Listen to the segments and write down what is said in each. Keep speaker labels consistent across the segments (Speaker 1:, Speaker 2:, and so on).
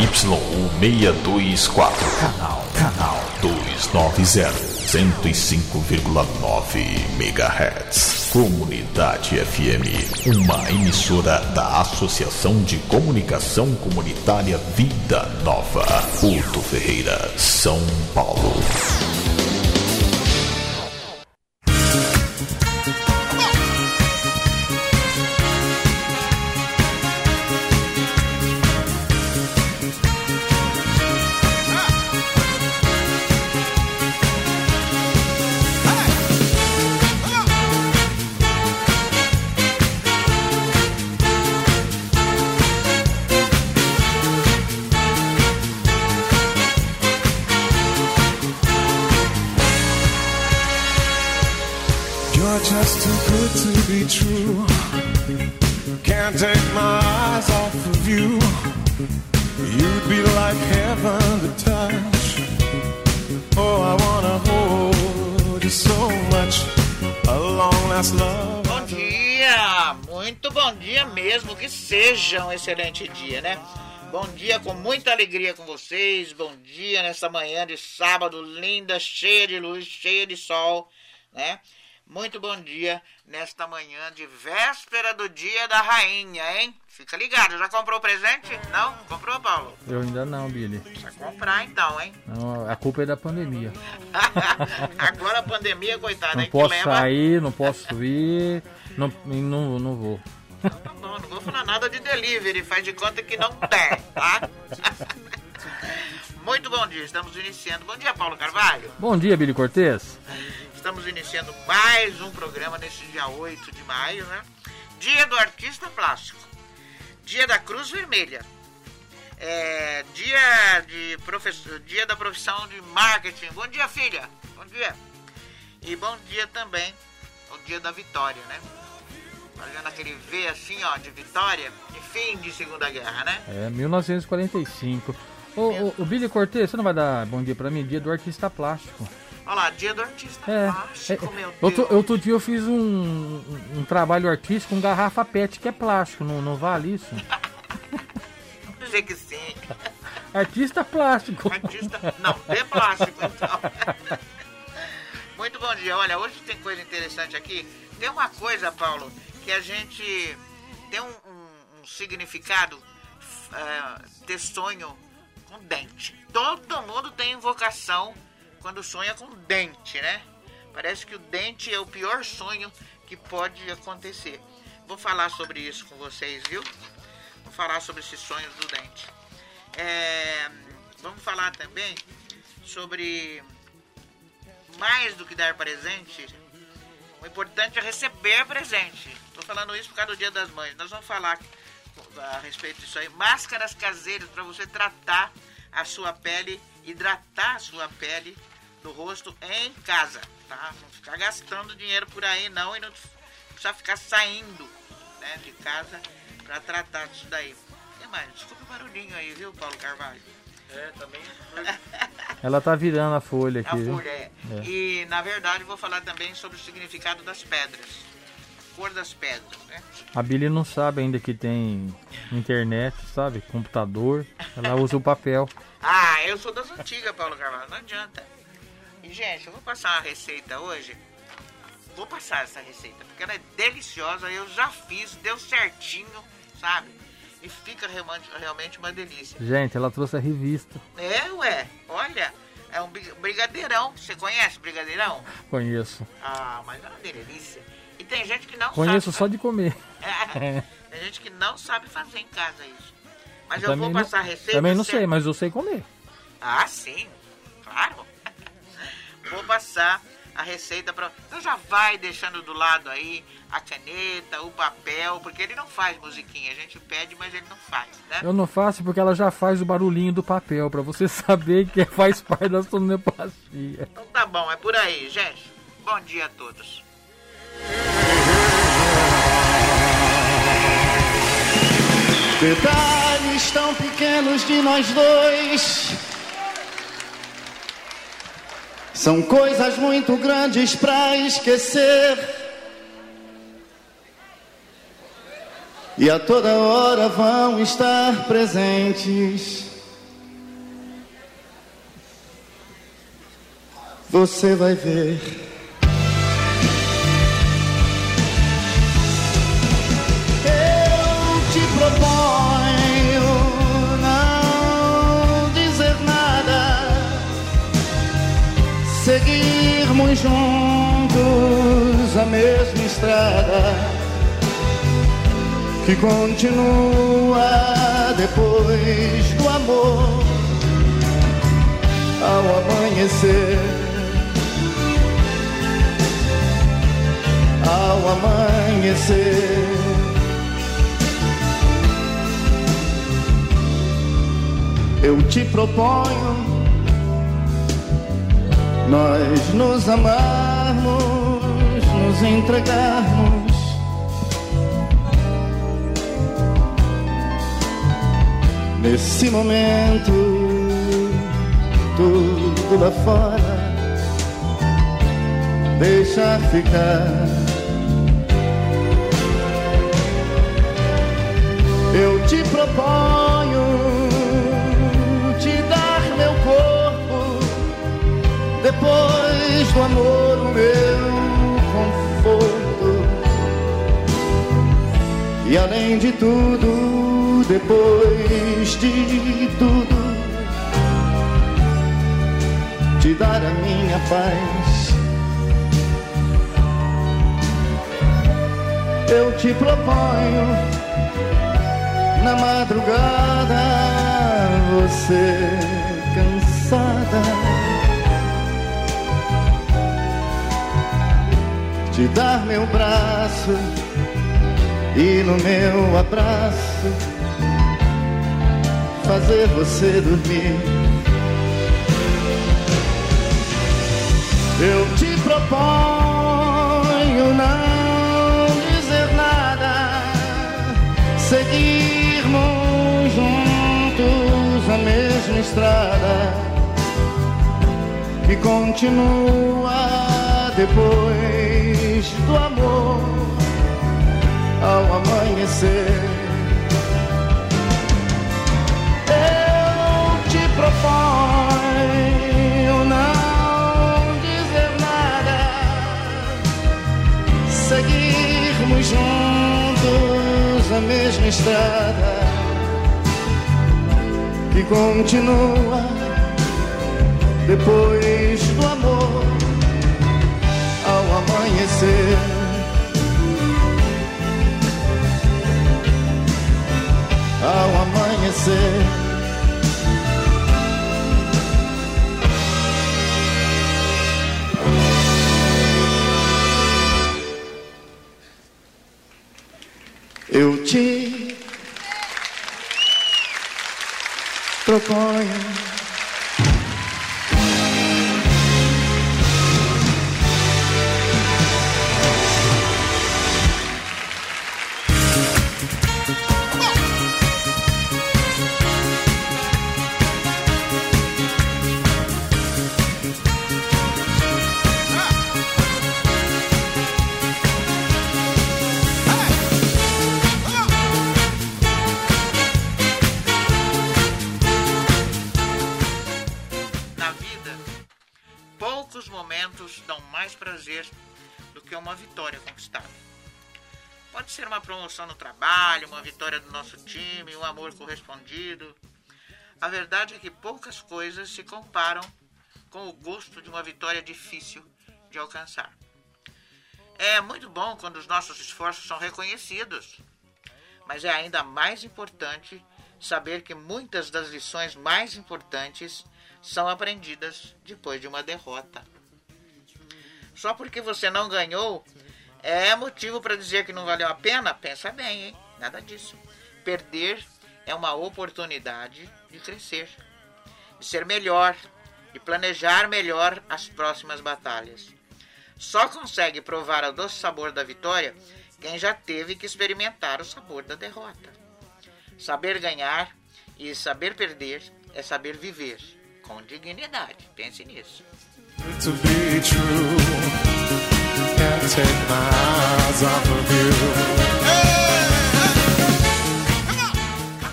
Speaker 1: ZYU624, canal, canal 290, 105,9 MHz. Comunidade FM, uma emissora da Associação de Comunicação Comunitária Vida Nova. Porto Ferreira, São Paulo.
Speaker 2: Excelente dia, né? Bom dia com muita alegria com vocês. Bom dia nessa manhã de sábado linda, cheia de luz, cheia de sol, né? Muito bom dia nesta manhã de véspera do dia da rainha, hein? Fica ligado, já comprou o presente? Não? Comprou, Paulo?
Speaker 3: Eu ainda não, Billy.
Speaker 2: Precisa comprar então, hein?
Speaker 3: Não, a culpa é da pandemia.
Speaker 2: Agora a pandemia, coitada,
Speaker 3: Não
Speaker 2: hein?
Speaker 3: posso
Speaker 2: leva...
Speaker 3: sair, não posso ir, não, não, não vou.
Speaker 2: Tá bom, não vou falar nada de delivery, faz de conta que não tem, tá? Muito bom dia, estamos iniciando. Bom dia, Paulo Carvalho.
Speaker 3: Bom dia, Billy Cortez.
Speaker 2: Estamos iniciando mais um programa nesse dia 8 de maio, né? Dia do Artista Plástico. Dia da Cruz Vermelha. É, dia, de professor, dia da profissão de marketing. Bom dia, filha. Bom dia. E bom dia também, o dia da vitória, né? Fazendo aquele V assim, ó, de vitória e fim de Segunda Guerra, né?
Speaker 3: É 1945. Ô, ô, ô, Billy Cortez, você não vai dar bom dia pra mim? Dia do artista plástico.
Speaker 2: Olha lá, dia do artista
Speaker 3: É.
Speaker 2: plástico,
Speaker 3: é,
Speaker 2: meu Deus.
Speaker 3: outro, outro dia eu fiz um, um, um trabalho artístico com garrafa PET, que é plástico, não, não vale isso?
Speaker 2: Vamos dizer que sim.
Speaker 3: Artista plástico.
Speaker 2: Artista. Não, de plástico, então. Muito bom dia. Olha, hoje tem coisa interessante aqui. Tem uma coisa, Paulo, que a gente tem um, um- um significado é, ter sonho com dente. Todo mundo tem invocação quando sonha com dente, né? Parece que o dente é o pior sonho que pode acontecer. Vou falar sobre isso com vocês, viu? Vou falar sobre esses sonhos do dente. É, vamos falar também sobre mais do que dar presente. O importante é receber presente. Estou falando isso por causa do Dia das Mães. Nós vamos falar a respeito disso aí. Máscaras caseiras para você tratar a sua pele, hidratar a sua pele do rosto em casa, tá? Não ficar gastando dinheiro por aí não e não precisa ficar saindo né, de casa para tratar disso daí. E mais, desculpa o barulhinho aí, viu, Paulo Carvalho?
Speaker 4: É, também.
Speaker 3: Ela tá virando a folha
Speaker 2: A
Speaker 3: aqui, viu?
Speaker 2: folha é.
Speaker 3: É.
Speaker 2: E na verdade vou falar também sobre o significado das pedras. Cor das pedras, né?
Speaker 3: A Billy não sabe ainda que tem internet, sabe? Computador. Ela usa o papel.
Speaker 2: Ah, eu sou das antigas, Paulo Carvalho, não adianta. E gente, eu vou passar uma receita hoje. Vou passar essa receita, porque ela é deliciosa, eu já fiz, deu certinho, sabe? E fica realmente, uma delícia.
Speaker 3: Gente, ela trouxe a revista.
Speaker 2: É, ué, olha, é um bri- brigadeirão. Você conhece brigadeirão?
Speaker 3: Conheço.
Speaker 2: Ah, mas é uma delícia. Tem gente que não
Speaker 3: Conheço
Speaker 2: sabe.
Speaker 3: só de comer.
Speaker 2: É, tem gente que não sabe fazer em casa isso. Mas
Speaker 3: Eu
Speaker 2: eu, vou passar a
Speaker 3: não,
Speaker 2: receita.
Speaker 3: Também não sei, mas eu sei comer.
Speaker 2: Ah, sim, claro. Vou passar a receita para. Então já vai deixando do lado aí a caneta, o papel, porque ele não faz musiquinha. A gente pede, mas ele não faz, né?
Speaker 3: Eu não faço porque ela já faz o barulhinho do papel, pra você saber que faz parte da sonoplastia.
Speaker 2: Então tá bom, é por aí, gente. Bom dia a todos.
Speaker 5: Detalhes tão pequenos de nós dois são coisas muito grandes para esquecer. E a toda hora vão estar presentes. Você vai ver. Seguirmos juntos a mesma estrada que continua depois do amor ao amanhecer. ao amanhecer. Eu te proponho nós nos amarmos, nos entregarmos. Nesse momento, tudo lá fora deixa ficar. Eu te proponho depois do amor, o meu conforto. E além de tudo, depois de tudo, te dar a minha paz. Eu te proponho na madrugada, você te dar meu braço e no meu abraço fazer você dormir. Eu te proponho não dizer nada, seguir Irmãos juntos a mesma estrada que continua depois do amor ao amanhecer. Eu te proponho não dizer nada, seguirmos juntos a mesma estrada que continua depois amanhecer. Ao amanhecer. Eu te proponho.
Speaker 2: Coisas se comparam com o gosto de uma vitória difícil de alcançar. É muito bom quando os nossos esforços são reconhecidos, mas é ainda mais importante saber que muitas das lições mais importantes são aprendidas depois de uma derrota. Só porque você não ganhou é motivo para dizer que não valeu a pena? Pensa bem, hein? Nada disso. Perder é uma oportunidade de crescer, de ser melhor, de planejar melhor as próximas batalhas. Só consegue provar o doce sabor da vitória quem já teve que experimentar o sabor da derrota. Saber ganhar e saber perder é saber viver com dignidade. Pense nisso.
Speaker 6: to be true. Can't take my eyes off of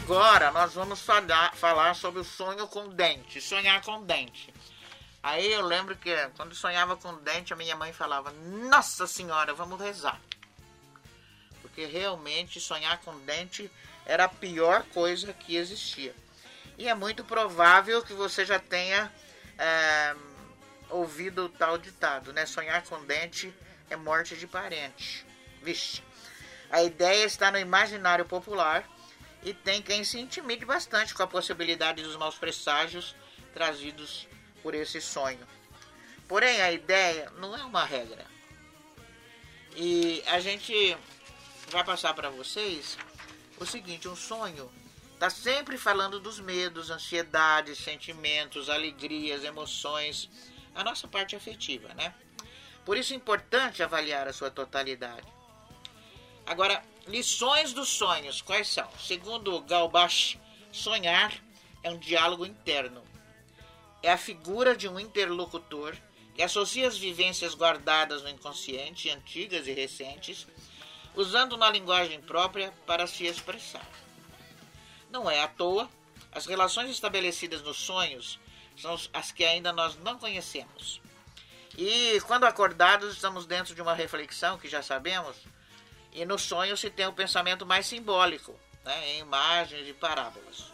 Speaker 2: Agora nós vamos falar, falar sobre o sonho com dente, sonhar com dente. Aí eu lembro que quando sonhava com dente, a minha mãe falava: Nossa Senhora, vamos rezar. Porque realmente sonhar com dente era a pior coisa que existia. E é muito provável que você já tenha é, ouvido o tal ditado, né? Sonhar com dente é morte de parente. Vixe. A ideia está no imaginário popular e tem quem se intimide bastante com a possibilidade dos maus presságios trazidos por esse sonho. Porém, a ideia não é uma regra. E a gente vai passar para vocês o seguinte: um sonho está sempre falando dos medos, ansiedades, sentimentos, alegrias, emoções, a nossa parte afetiva, né? Por isso é importante avaliar a sua totalidade. Agora, lições dos sonhos, quais são? Segundo Galbach, sonhar é um diálogo interno. É a figura de um interlocutor que associa as vivências guardadas no inconsciente, antigas e recentes, usando uma linguagem própria para se expressar. Não é à toa, as relações estabelecidas nos sonhos são as que ainda nós não conhecemos. E quando acordados, estamos dentro de uma reflexão que já sabemos e no sonho se tem o um pensamento mais simbólico, né, em imagens e parábolas.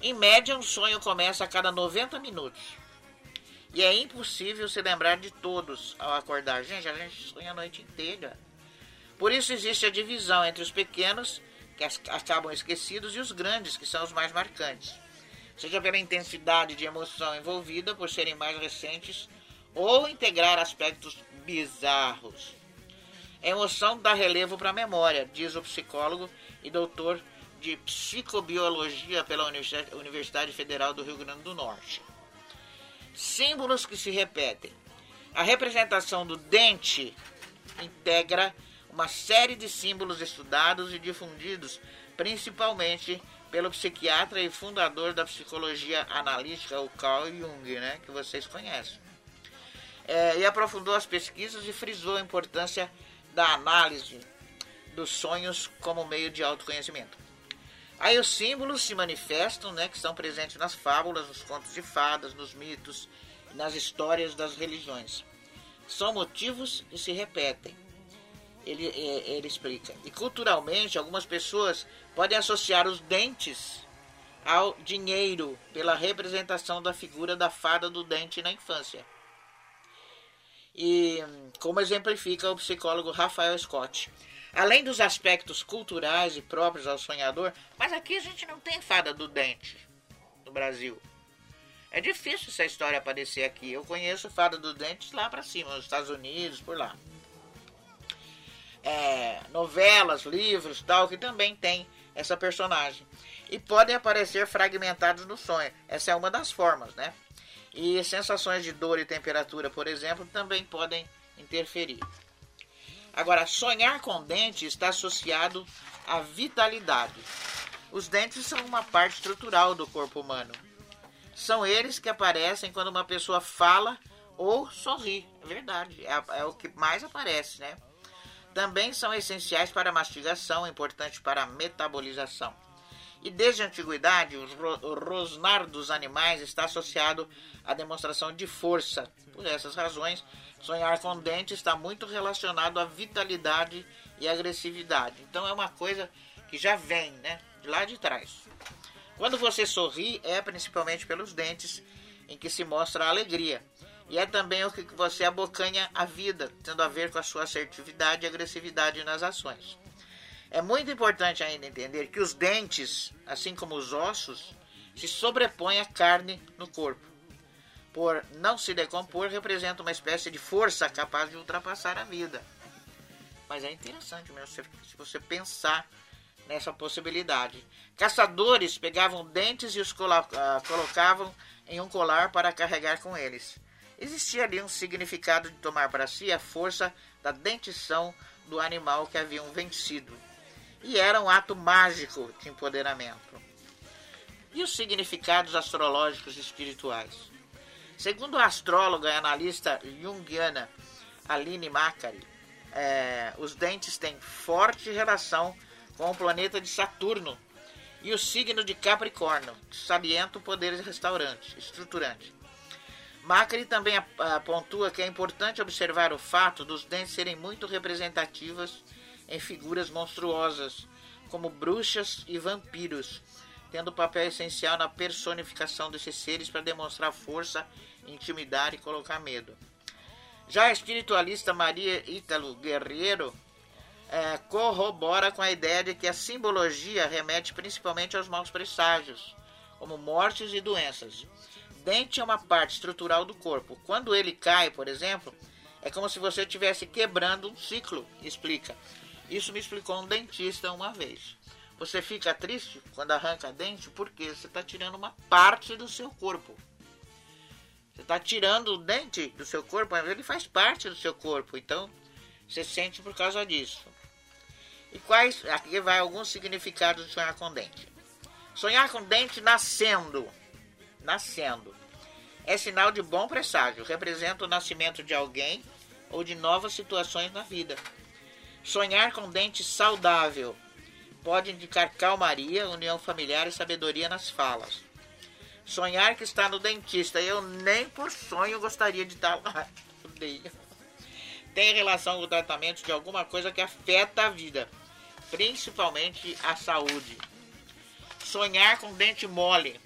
Speaker 2: Em média, um sonho começa a cada 90 minutos. E é impossível se lembrar de todos ao acordar. Gente, a gente sonha a noite inteira. Por isso existe a divisão entre os pequenos, que acabam esquecidos, e os grandes, que são os mais marcantes. Seja pela intensidade de emoção envolvida, por serem mais recentes, ou integrar aspectos bizarros emoção dá relevo para a memória, diz o psicólogo e doutor de psicobiologia pela Universidade Federal do Rio Grande do Norte. Símbolos que se repetem. A representação do dente integra uma série de símbolos estudados e difundidos principalmente pelo psiquiatra e fundador da psicologia analítica, o Carl Jung, né, que vocês conhecem. É, e aprofundou as pesquisas e frisou a importância da análise dos sonhos como meio de autoconhecimento. Aí os símbolos se manifestam, né, que estão presentes nas fábulas, nos contos de fadas, nos mitos nas histórias das religiões. São motivos que se repetem. Ele, é, ele explica. E culturalmente, algumas pessoas podem associar os dentes ao dinheiro pela representação da figura da fada do dente na infância e como exemplifica o psicólogo Rafael Scott. Além dos aspectos culturais e próprios ao sonhador, mas aqui a gente não tem fada do dente no Brasil. É difícil essa história aparecer aqui. Eu conheço fada do dente lá para cima, nos Estados Unidos, por lá. É, novelas, livros, tal, que também tem essa personagem. E podem aparecer fragmentados no sonho. Essa é uma das formas, né? E sensações de dor e temperatura, por exemplo, também podem interferir. Agora, sonhar com dente está associado à vitalidade. Os dentes são uma parte estrutural do corpo humano. São eles que aparecem quando uma pessoa fala ou sorri. É verdade, é, é o que mais aparece, né? Também são essenciais para a mastigação, importante para a metabolização. E desde a antiguidade, o rosnar dos animais está associado à demonstração de força. Por essas razões, sonhar com dente está muito relacionado à vitalidade e agressividade. Então é uma coisa que já vem, né, de lá de trás. Quando você sorri, é principalmente pelos dentes em que se mostra a alegria. E é também o que você abocanha a vida, tendo a ver com a sua assertividade e agressividade nas ações. É muito importante ainda entender que os dentes, assim como os ossos, se sobrepõem à carne no corpo. Por não se decompor, representa uma espécie de força capaz de ultrapassar a vida. Mas é interessante mesmo se você pensar nessa possibilidade. Caçadores pegavam dentes e os ah, colocavam em um colar para carregar com eles. Existia ali um significado de tomar para si a força da dentição do animal que haviam vencido e era um ato mágico de empoderamento. E os significados astrológicos e espirituais? Segundo a astróloga e analista junguiana Aline Macari, é, os dentes têm forte relação com o planeta de Saturno e o signo de Capricórnio, salienta o poder restaurante, estruturante. Macri também pontua que é importante observar o fato dos dentes serem muito representativas em figuras monstruosas, como bruxas e vampiros, tendo papel essencial na personificação desses seres para demonstrar força, intimidar e colocar medo. Já a espiritualista Maria Ítalo Guerreiro eh, corrobora com a ideia de que a simbologia remete principalmente aos maus presságios, como mortes e doenças. Dente é uma parte estrutural do corpo. Quando ele cai, por exemplo, é como se você estivesse quebrando um ciclo, explica. Isso me explicou um dentista uma vez. Você fica triste quando arranca dente porque você está tirando uma parte do seu corpo. Você está tirando o dente do seu corpo, mas ele faz parte do seu corpo. Então, você sente por causa disso. E quais. Aqui vai alguns significados de sonhar com dente. Sonhar com dente nascendo. Nascendo. É sinal de bom presságio. Representa o nascimento de alguém ou de novas situações na vida. Sonhar com dente saudável. Pode indicar calmaria, união familiar e sabedoria nas falas. Sonhar que está no dentista. Eu nem por sonho gostaria de estar lá. Tem relação com o tratamento de alguma coisa que afeta a vida, principalmente a saúde. Sonhar com dente mole.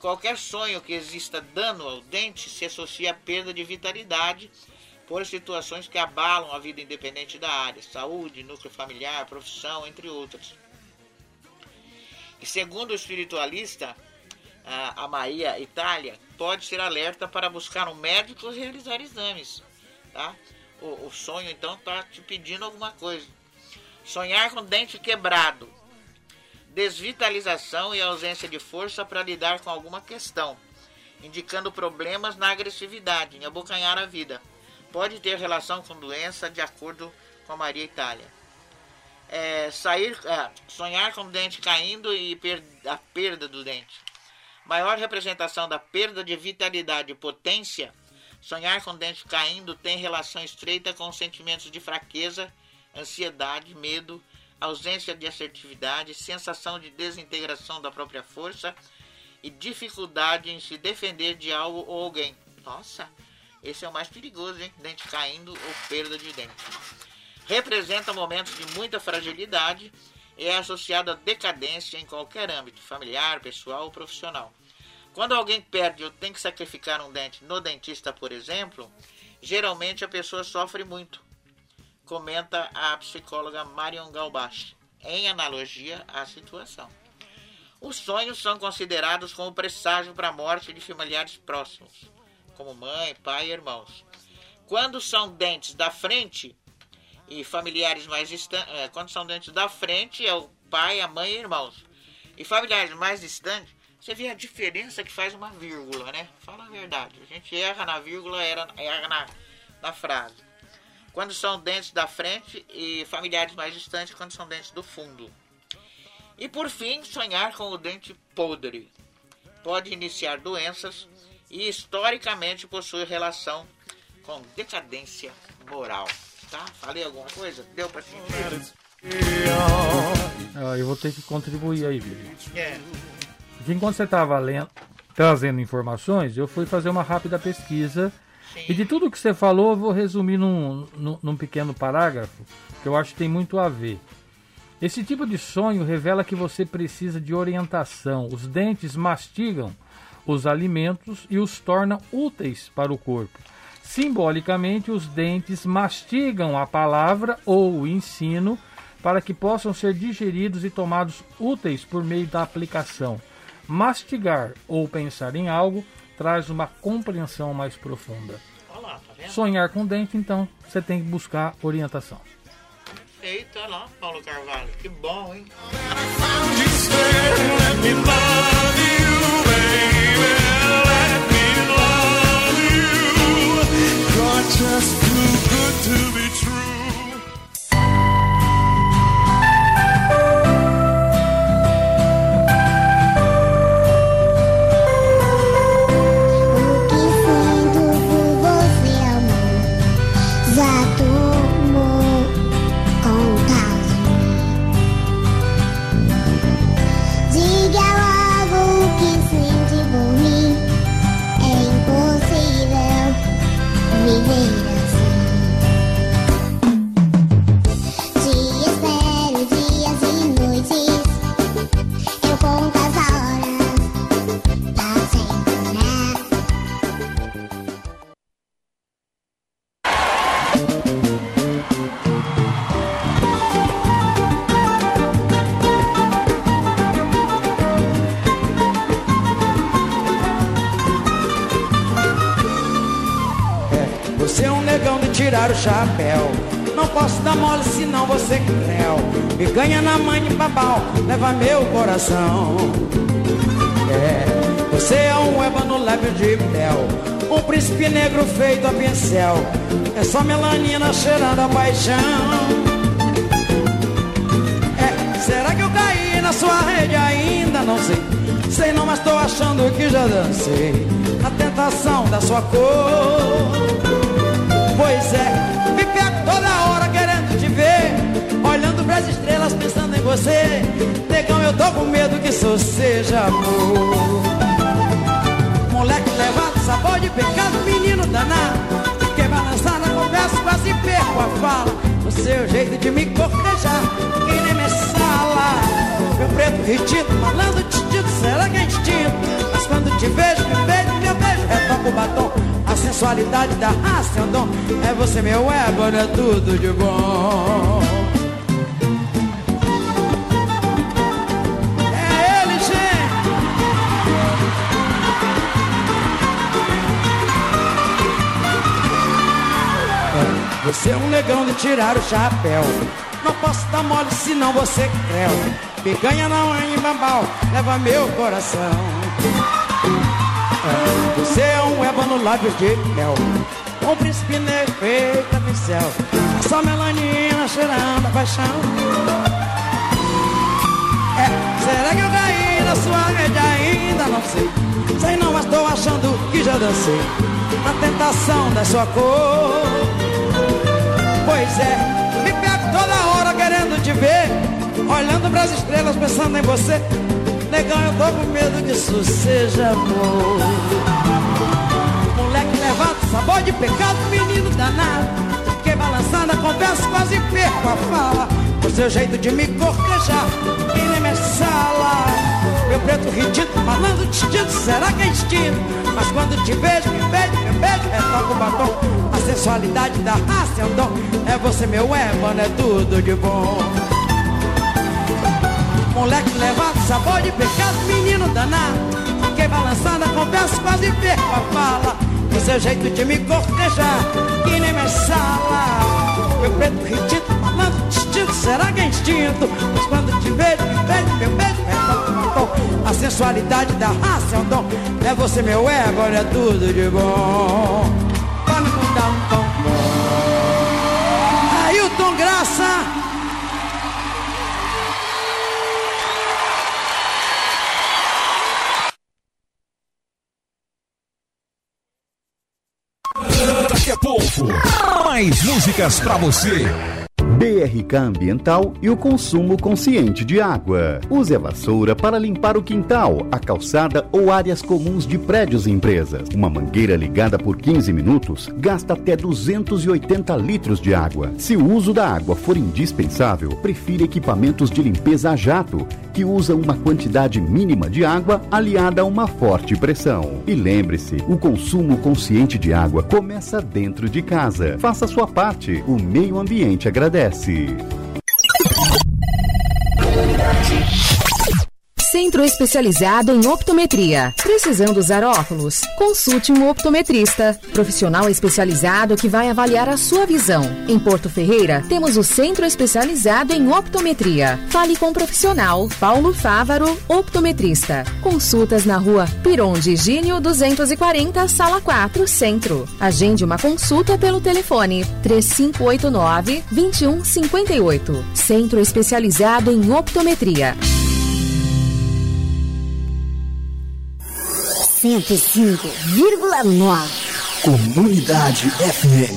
Speaker 2: Qualquer sonho que exista dano ao dente, se associa a perda de vitalidade por situações que abalam a vida independente da área, saúde, núcleo familiar, profissão, entre outras. E segundo o espiritualista, a Maria Itália, pode ser alerta para buscar um médico e realizar exames. Tá? O, o sonho então está te pedindo alguma coisa. Sonhar com dente quebrado. Desvitalização e ausência de força para lidar com alguma questão, indicando problemas na agressividade, em abocanhar a vida. Pode ter relação com doença, de acordo com a Maria Itália. É, sair, ah, sonhar com o dente caindo e per, a perda do dente. Maior representação da perda de vitalidade e potência, sonhar com o dente caindo tem relação estreita com sentimentos de fraqueza, ansiedade, medo, ausência de assertividade, sensação de desintegração da própria força e dificuldade em se defender de algo ou alguém. Nossa, esse é o mais perigoso, hein? Dente caindo ou perda de dente. Representa momentos de muita fragilidade e é associado à decadência em qualquer âmbito, familiar, pessoal ou profissional. Quando alguém perde ou tem que sacrificar um dente no dentista, por exemplo, geralmente a pessoa sofre muito, comenta a psicóloga Marion Galbach, em analogia à situação. Os sonhos são considerados como presságio para a morte de familiares próximos, como mãe, pai e irmãos. Quando são dentes da frente e familiares mais distantes, quando são dentes da frente é o pai, a mãe e irmãos. E familiares mais distantes, você vê a diferença que faz uma vírgula, né? Fala a verdade. A gente erra na vírgula, erra, erra na, na frase. Quando são dentes da frente e familiares mais distantes quando são dentes do fundo. E por fim, sonhar com o dente podre. Pode iniciar doenças e historicamente possui relação com decadência moral. Tá? Falei alguma coisa? Deu pra sentir?
Speaker 3: Ah, eu vou ter que contribuir aí, Vivi.
Speaker 2: É.
Speaker 3: Porque enquanto você estava lendo, trazendo informações, eu fui fazer uma rápida pesquisa. E de tudo que você falou, eu vou resumir num, num, num pequeno parágrafo, que eu acho que tem muito a ver. Esse tipo de sonho revela que você precisa de orientação. Os dentes mastigam os alimentos e os tornam úteis para o corpo. Simbolicamente, os dentes mastigam a palavra ou o ensino para que possam ser digeridos e tomados úteis por meio da aplicação. Mastigar ou pensar em algo traz uma compreensão mais profunda.
Speaker 2: Olha lá, tá?
Speaker 3: Sonhar com dente, então, você tem que buscar orientação.
Speaker 2: Eita lá, Paulo Carvalho. Que bom, hein?
Speaker 6: Just too good to be true.
Speaker 7: Tirar o chapéu. Não posso dar mole senão você creu. Me ganha na mãe de babau, leva meu coração. É, você é um ébano lábio de mel. Um príncipe negro feito a pincel. É só melanina cheirando a paixão. É, será que eu caí na sua rede ainda? Não sei. Sei não, mas tô achando que já dancei. A tentação da sua cor. Pois é, me pego toda hora querendo te ver. Olhando pras estrelas pensando em você. Negão, eu tô com medo que isso seja amor. Moleque levado, sabor de pecado, menino danado. Que balançar na conversa, quase perco a fala. O seu jeito de me cortejar, que nem me sala. Meu preto retido, malandro distinto, será que é instinto? Mas quando te vejo, me beijo, meu beijo, retoca o batom. A sensualidade da raça é um dom. É você, meu ego, é tudo de bom. É ele, gente. Você é um negão de tirar o chapéu. Não posso dar mole senão você creu. Picanha não é em bambal, leva meu coração. Você é um ébano lábio de mel. Um príncipe negro feito a pincel. Só melanina cheirando a paixão. É, será que eu caí na sua rede ainda? Não sei. Sei não, mas tô achando que já dancei. Na tentação da sua cor. Pois é, me pego toda hora querendo te ver. Olhando pras estrelas, pensando em você. Negão, eu tô com medo que isso seja amor. Moleque levado, sabor de pecado, menino danado. Que balançando a conversa, quase perco a fala. O seu jeito de me cortejar, que nem me sala. Meu preto ridículo, falando distinto, será que é instinto? Mas quando te vejo, me beijo, me beijo, retoca o batom. A sensualidade da raça é um dom. É você, meu ébano, é tudo de bom. Moleque levado, sabor de pecado, menino danado. Que balançando a conversa, quase perco a fala. O seu jeito de me cortejar, que nem me sala. Meu preto ridículo, falando distinto, será que é instinto? Mas quando te vejo, me beijo, meu beijo, batom. A sensualidade da raça é um dom. É você, meu ego, é tudo de bom. Para me um
Speaker 1: mais músicas pra você.
Speaker 8: BRK Ambiental e o consumo consciente de água. Use a vassoura para limpar o quintal, a calçada ou áreas comuns de prédios e empresas. Uma mangueira ligada por 15 minutos gasta até 280 litros de água. Se o uso da água for indispensável, prefira equipamentos de limpeza a jato, que usam uma quantidade mínima de água aliada a uma forte pressão. E lembre-se, o consumo consciente de água começa dentro de casa. Faça sua parte, o meio ambiente agradece. Cresce.
Speaker 9: Centro especializado em optometria. Precisando usar óculos? Consulte um optometrista, profissional especializado que vai avaliar a sua visão. Em Porto Ferreira, temos o Centro especializado em optometria. Fale com o profissional Paulo Fávaro, optometrista. Consultas na rua Piron de Gínio 240, sala 4, Centro. Agende uma consulta pelo telefone 3589 2158. Centro especializado em optometria.
Speaker 4: 105,9.
Speaker 10: Comunidade FM.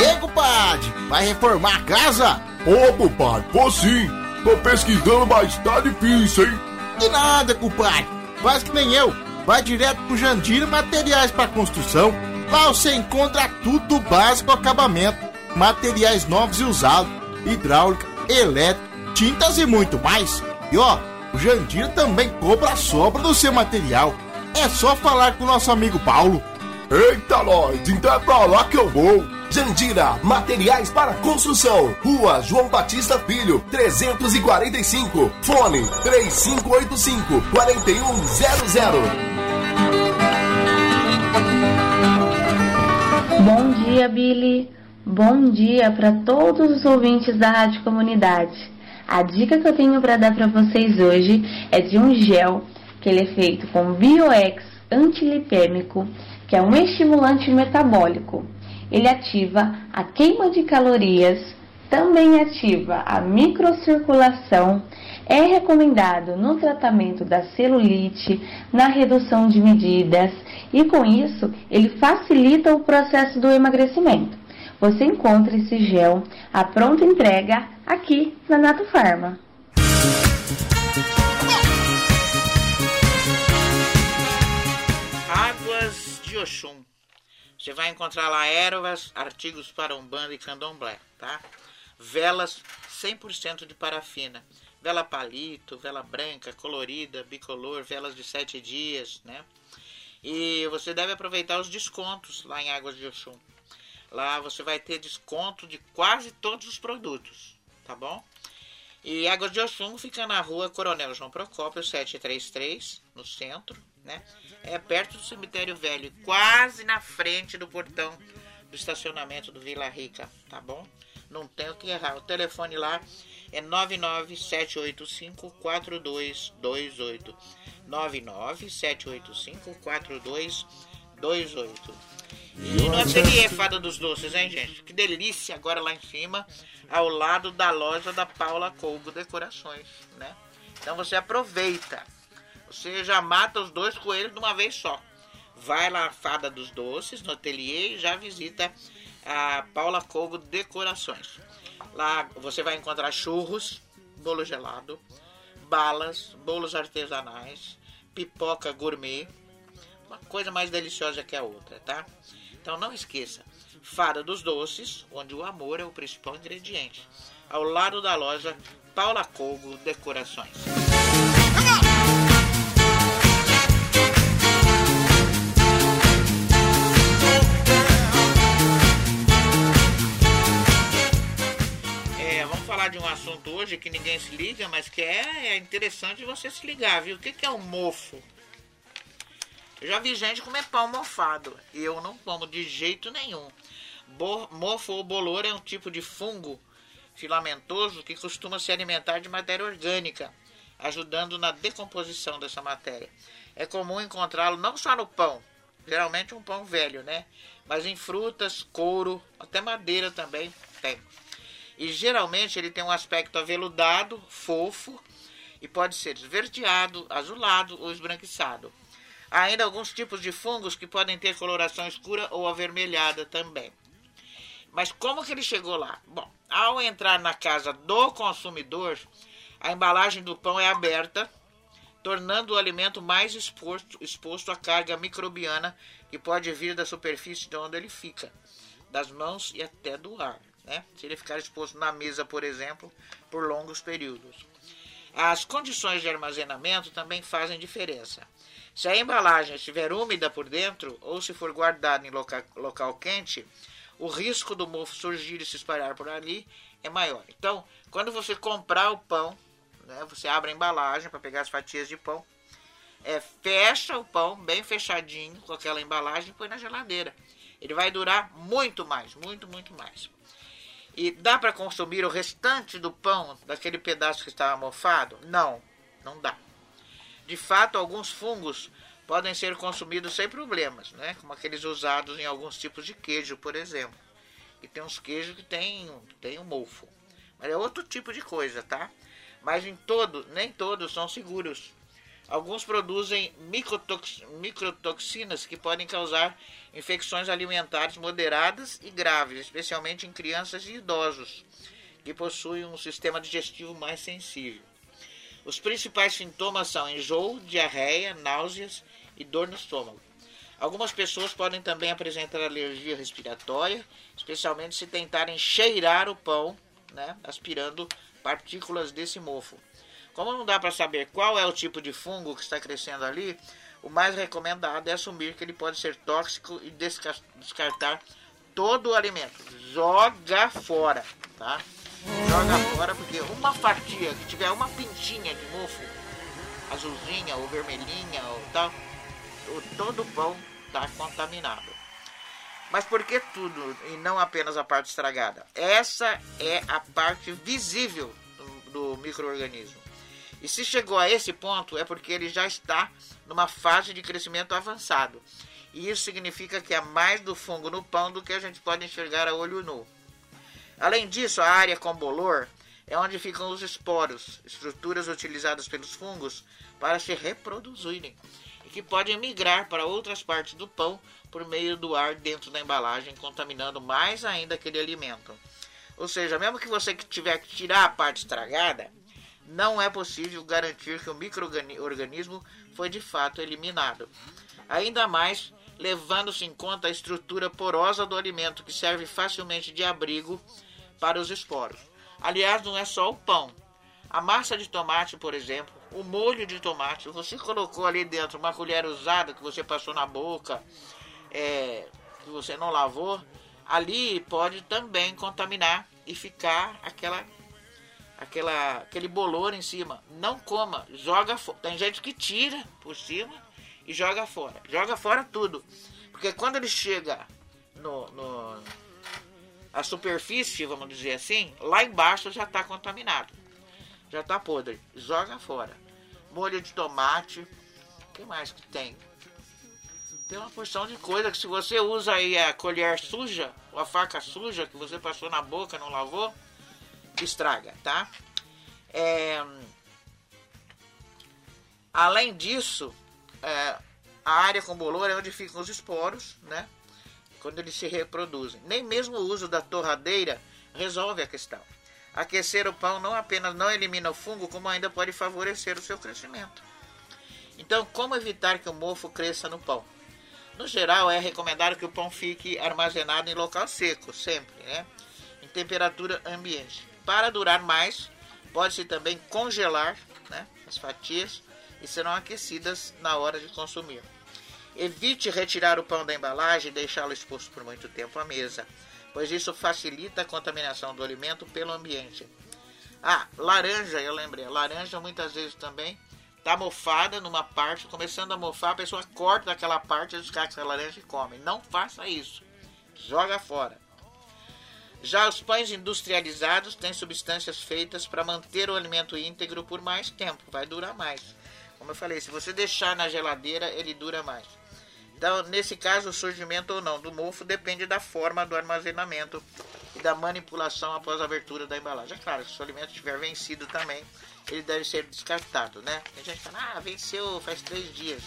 Speaker 11: Ei, compadre, vai reformar a casa?
Speaker 6: Ô, compadre, pô sim. Tô pesquisando, mas tá difícil, hein?
Speaker 11: De nada, compadre. Faz que nem eu. Vai direto pro Jandira Materiais para Construção. Lá você encontra tudo básico acabamento. Materiais novos e usados. Hidráulica, elétrica, tintas e muito mais. E ó, o Jandira também cobra a sobra do seu material. É só falar com o nosso amigo Paulo.
Speaker 6: Eita, nós, então é pra lá que eu vou.
Speaker 10: Jandira, materiais para construção. Rua João Batista Filho, 345. Fone 3585 4100.
Speaker 12: Bom dia, Billy. Bom dia para todos os ouvintes da Rádio Comunidade. A dica que eu tenho para dar para vocês hoje é de um gel que ele é feito com Bioex antilipêmico, que é um estimulante metabólico. Ele ativa a queima de calorias, também ativa a microcirculação, é recomendado no tratamento da celulite, na redução de medidas e com isso ele facilita o processo do emagrecimento. Você encontra esse gel à pronta entrega aqui na Nato Farma.
Speaker 2: Águas de Oxum. Você vai encontrar lá ervas, artigos para umbanda e candomblé, tá? Velas 100% de parafina. Vela palito, vela branca, colorida, bicolor, velas de sete dias, né? E você deve aproveitar os descontos lá em Águas de Oxum. Lá você vai ter desconto de quase todos os produtos, tá bom? E Águas de Oxum fica na rua Coronel João Procópio, 733, no centro, né? É perto do cemitério velho, quase na frente do portão do estacionamento do Vila Rica, tá bom? Não tem o que errar. O telefone lá é 997854228. 997854228. E no ateliê Fada dos Doces, hein, gente? Que delícia agora lá em cima, ao lado da loja da Paula Colgo Decorações, né? Então você aproveita. Você já mata os dois coelhos de uma vez só. Vai lá Fada dos Doces, no ateliê, e já visita a Paula Colgo Decorações. Lá você vai encontrar churros, bolo gelado, balas, bolos artesanais, pipoca gourmet, uma coisa mais deliciosa que a outra, tá? Então não esqueça, Fada dos Doces, onde o amor é o principal ingrediente, ao lado da loja Paula Colgo Decorações. É, vamos falar de um assunto hoje que ninguém se liga, mas que é, é interessante você se ligar, viu? O que, que é um mofo? Já vi gente comer pão mofado. E eu não como de jeito nenhum. Bo mofo ou bolor é um tipo de fungo filamentoso que costuma se alimentar de matéria orgânica, ajudando na decomposição dessa matéria. É comum encontrá-lo não só no pão, geralmente um pão velho, né? Mas em frutas, couro, até madeira também tem. E geralmente ele tem um aspecto aveludado, fofo, e pode ser esverdeado, azulado ou esbranquiçado. Há ainda alguns tipos de fungos que podem ter coloração escura ou avermelhada também. Mas como que ele chegou lá? Bom, ao entrar na casa do consumidor, a embalagem do pão é aberta, tornando o alimento mais exposto, exposto à carga microbiana que pode vir da superfície de onde ele fica, das mãos e até do ar. Né? Se ele ficar exposto na mesa, por exemplo, por longos períodos. As condições de armazenamento também fazem diferença. Se a embalagem estiver úmida por dentro ou se for guardada em local, local quente, o risco do mofo surgir e se espalhar por ali é maior. Então, quando você comprar o pão, né, você abre a embalagem para pegar as fatias de pão, é, fecha o pão bem fechadinho com aquela embalagem e põe na geladeira. Ele vai durar muito mais, muito, muito mais. E dá para consumir o restante do pão daquele pedaço que estava mofado? Não, não dá. De fato, alguns fungos podem ser consumidos sem problemas, né? como aqueles usados em alguns tipos de queijo, por exemplo. E tem uns queijos que tem, tem um mofo. Mas é outro tipo de coisa, tá? Mas em todo, nem todos são seguros. Alguns produzem microtox, microtoxinas que podem causar infecções alimentares moderadas e graves, especialmente em crianças e idosos que possuem um sistema digestivo mais sensível. Os principais sintomas são enjoo, diarreia, náuseas e dor no estômago. Algumas pessoas podem também apresentar alergia respiratória, especialmente se tentarem cheirar o pão, né, aspirando partículas desse mofo. Como não dá para saber qual é o tipo de fungo que está crescendo ali, o mais recomendado é assumir que ele pode ser tóxico e descartar todo o alimento. Joga fora, tá? Joga fora porque uma fatia que tiver uma pintinha de mofo, azulzinha ou vermelhinha ou tal, todo o pão está contaminado. Mas por que tudo e não apenas a parte estragada? Essa é a parte visível do, do microorganismo. E se chegou a esse ponto é porque ele já está numa fase de crescimento avançado. E isso significa que há mais do fungo no pão do que a gente pode enxergar a olho nu. Além disso, a área com bolor é onde ficam os esporos, estruturas utilizadas pelos fungos para se reproduzirem e que podem migrar para outras partes do pão por meio do ar dentro da embalagem, contaminando mais ainda aquele alimento. Ou seja, mesmo que você tiver que tirar a parte estragada, não é possível garantir que o microorganismo foi de fato eliminado. Ainda mais levando-se em conta a estrutura porosa do alimento, que serve facilmente de abrigo para os esporos. Aliás, não é só o pão. A massa de tomate, por exemplo, o molho de tomate, você colocou ali dentro uma colher usada que você passou na boca, é, que você não lavou, ali pode também contaminar e ficar aquela aquela aquele bolor em cima. Não coma, joga fora. Tem gente que tira por cima e joga fora. Joga fora tudo. Porque quando ele chega no, no a superfície, vamos dizer assim, lá embaixo já está contaminado. Já está podre. Joga fora. Molho de tomate. O que mais que tem? Tem uma porção de coisa que se você usa aí a colher suja, ou a faca suja que você passou na boca, não lavou, estraga, tá? É... Além disso, é... a área com bolor é onde ficam os esporos, né? Quando eles se reproduzem. Nem mesmo o uso da torradeira resolve a questão. Aquecer o pão não apenas não elimina o fungo, como ainda pode favorecer o seu crescimento. Então, como evitar que o mofo cresça no pão? No geral, é recomendado que o pão fique armazenado em local seco, sempre, né? Em temperatura ambiente. Para durar mais, pode-se também congelar né, as fatias e serão aquecidas na hora de consumir. Evite retirar o pão da embalagem e deixá-lo exposto por muito tempo à mesa, pois isso facilita a contaminação do alimento pelo ambiente. Ah, laranja, eu lembrei, laranja muitas vezes também está mofada numa parte, começando a mofar, a pessoa corta aquela parte, descarta a laranja e come. Não faça isso. Joga fora. Já os pães industrializados têm substâncias feitas para manter o alimento íntegro por mais tempo, vai durar mais. Como eu falei, se você deixar na geladeira, ele dura mais. Então, nesse caso, o surgimento ou não do mofo depende da forma do armazenamento e da manipulação após a abertura da embalagem. É claro, se o alimento estiver vencido também, ele deve ser descartado, né? Tem gente fala, ah, venceu faz três dias.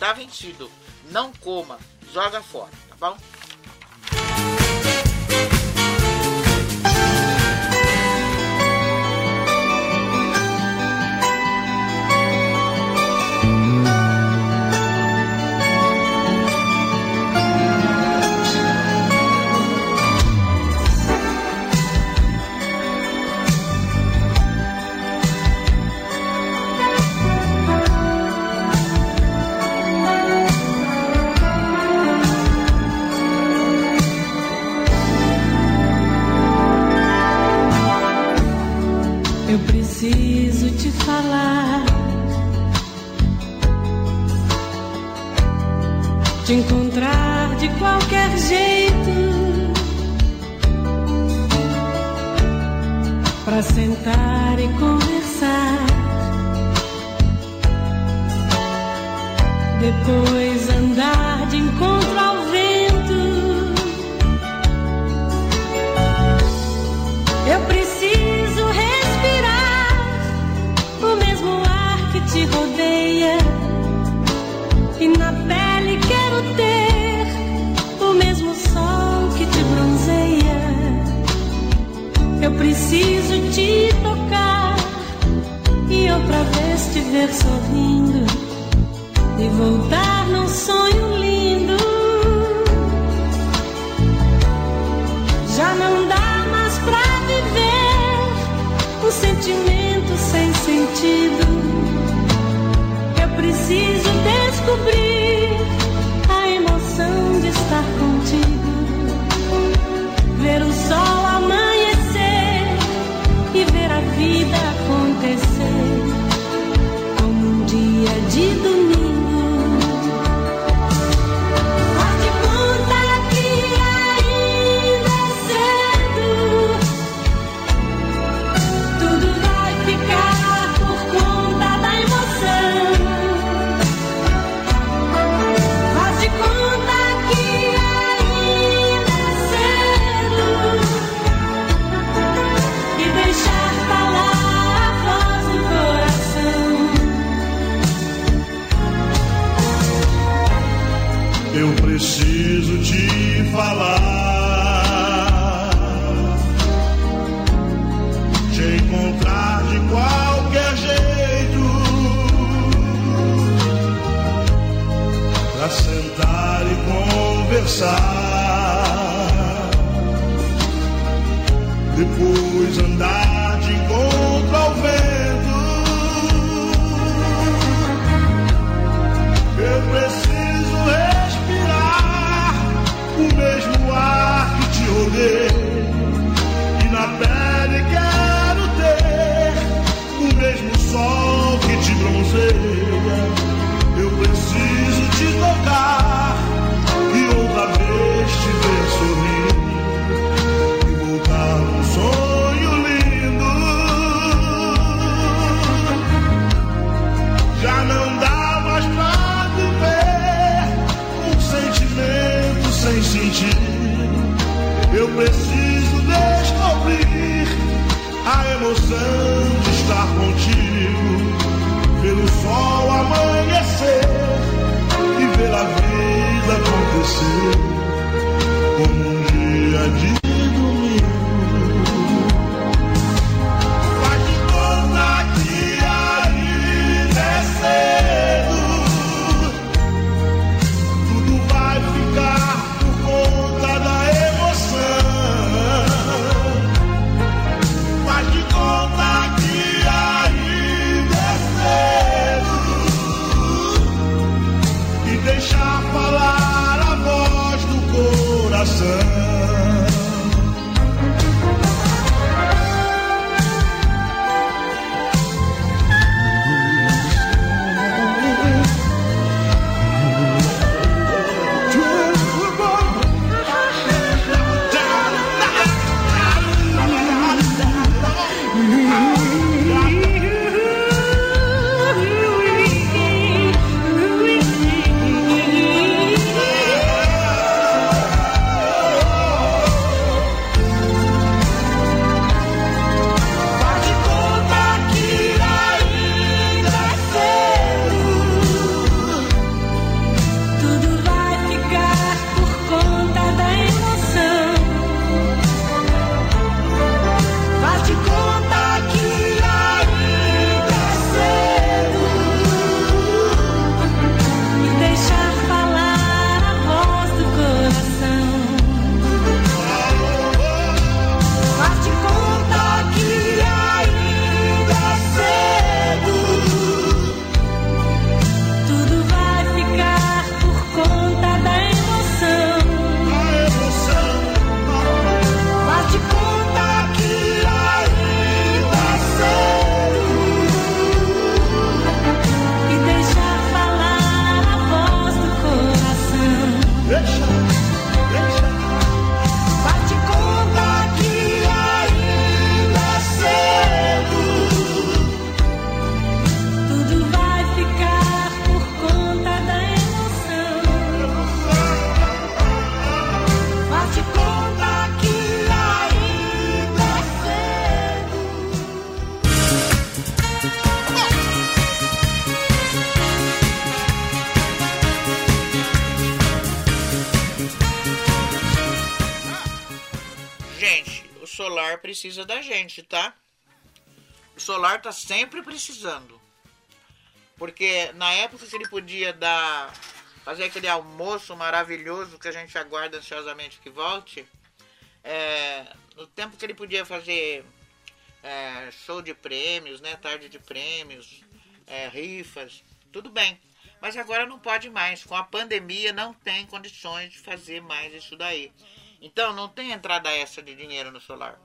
Speaker 2: Tá vencido. Não coma, joga fora, tá bom?
Speaker 13: Te encontrar de qualquer jeito para sentar e conversar. Depois andar preciso te tocar e outra vez te ver sorrindo e voltar num sonho lindo. Já não dá mais pra viver um sentimento sem sentido. Eu preciso descobrir side. Emoção de estar contigo, ver o sol amanhecer e ver a vida acontecer
Speaker 2: precisa da gente, tá? O solar tá sempre precisando. Porque na época que ele podia dar. fazer aquele almoço maravilhoso que a gente aguarda ansiosamente que volte. é, no tempo que ele podia fazer é, show de prêmios, né? Tarde de prêmios, é, rifas, tudo bem. Mas agora não pode mais. Com a pandemia não tem condições de fazer mais isso daí. Então não tem entrada extra de dinheiro no solar.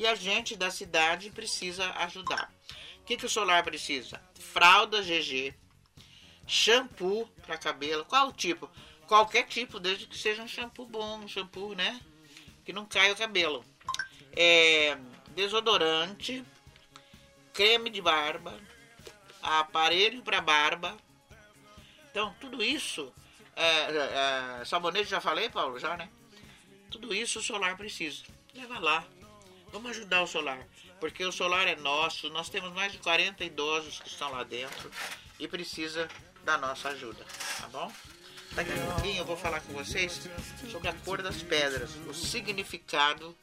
Speaker 2: E a gente da cidade precisa ajudar. O que, que o solar precisa? Fralda GG, shampoo para cabelo. Qual o tipo? Qualquer tipo, desde que seja um shampoo bom, um shampoo, né? Que não caia o cabelo. É, desodorante, creme de barba, aparelho para barba. Então, tudo isso. É, é, sabonete, já falei, Paulo? Já, né? Tudo isso o solar precisa. Leva lá. Vamos ajudar o solar. Porque o solar é nosso. Nós temos mais de 40 idosos que estão lá dentro. E precisa da nossa ajuda. Tá bom? Daqui a pouquinho eu vou falar com vocês sobre a cor das pedras. O significado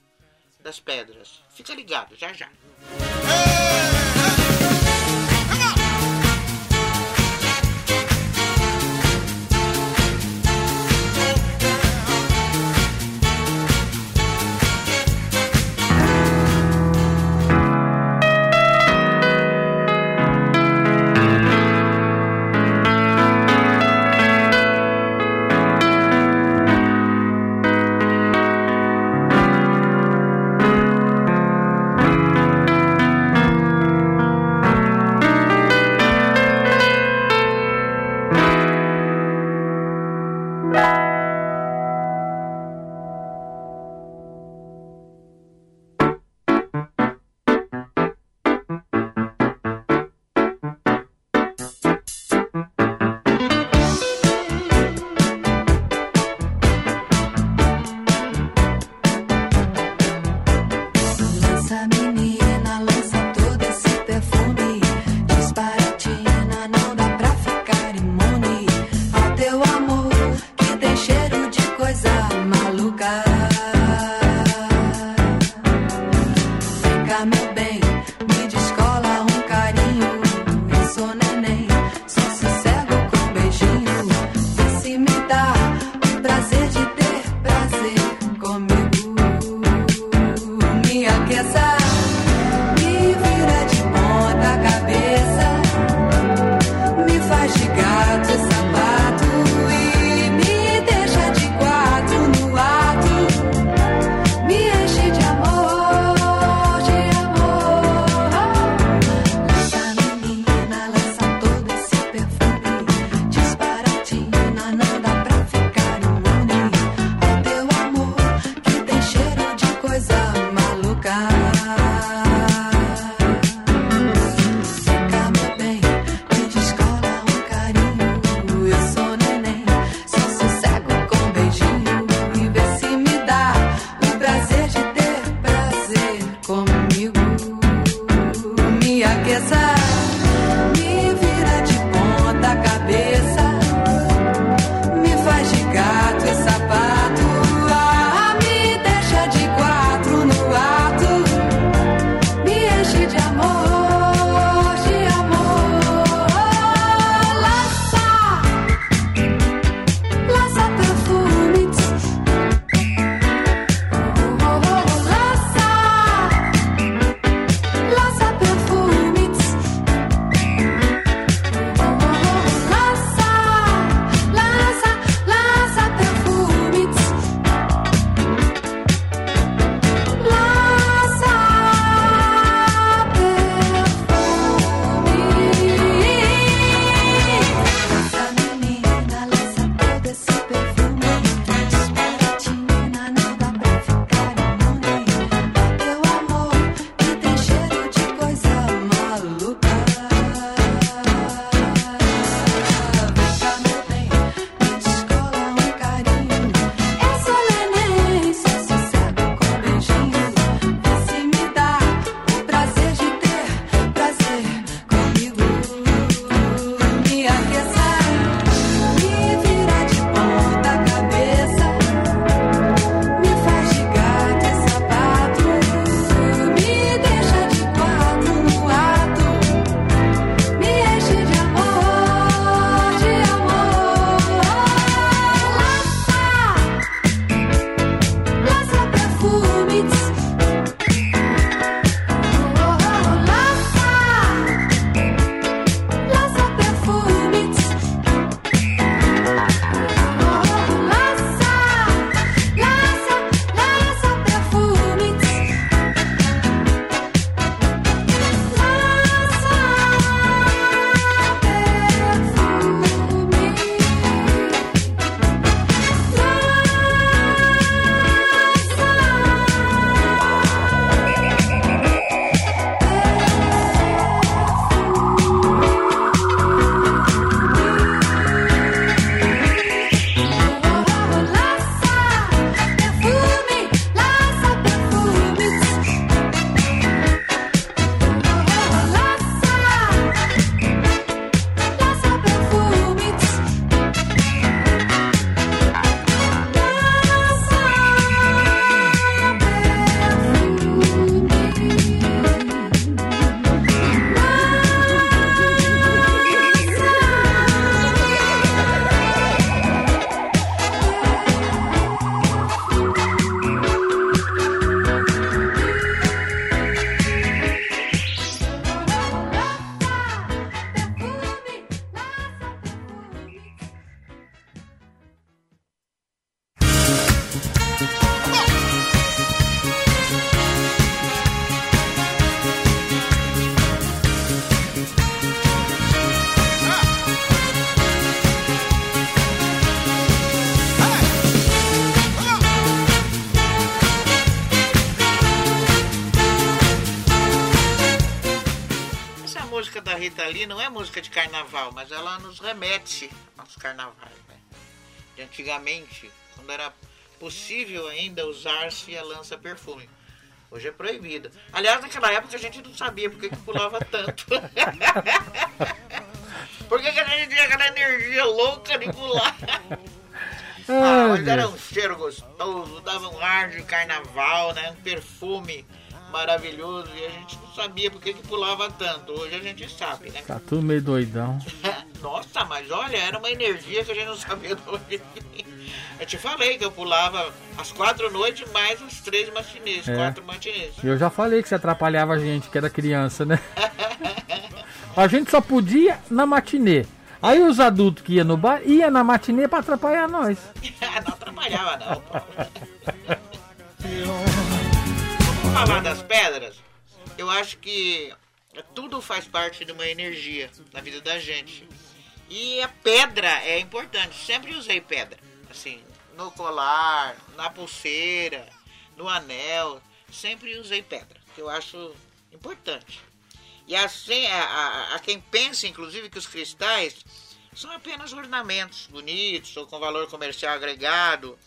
Speaker 2: das pedras. Fica ligado, já já. Rita Lee não é música de carnaval, mas ela nos remete aos carnavais, né? De antigamente, quando era possível ainda usar-se a lança-perfume. Hoje é proibido. Aliás, naquela época a gente não sabia por que, que pulava tanto. por que, que a gente tinha aquela energia louca de pular? Ah, mas era um cheiro gostoso, dava um ar de carnaval, perfume maravilhoso e a gente não sabia por que, pulava tanto. Hoje a gente sabe, né?
Speaker 3: Tá tudo meio doidão.
Speaker 2: Nossa, mas olha, era uma energia que a gente não sabia de onde. Eu te falei que eu pulava as quatro noites mais os três matinês,
Speaker 3: É.
Speaker 2: quatro matinês.
Speaker 3: Eu já falei que você atrapalhava a gente, que era criança, né? A gente só podia na matinê. Aí os adultos que iam no bar, ia na matinê pra atrapalhar nós.
Speaker 2: não atrapalhava não, Paulo. Falar das pedras? Eu acho que tudo faz parte de uma energia na vida da gente. E a pedra é importante. Sempre usei pedra. Assim, no colar, na pulseira, no anel. Sempre usei pedra. Que eu acho importante. E assim, a, a- a quem pensa, inclusive, que os cristais são apenas ornamentos bonitos ou com valor comercial agregado.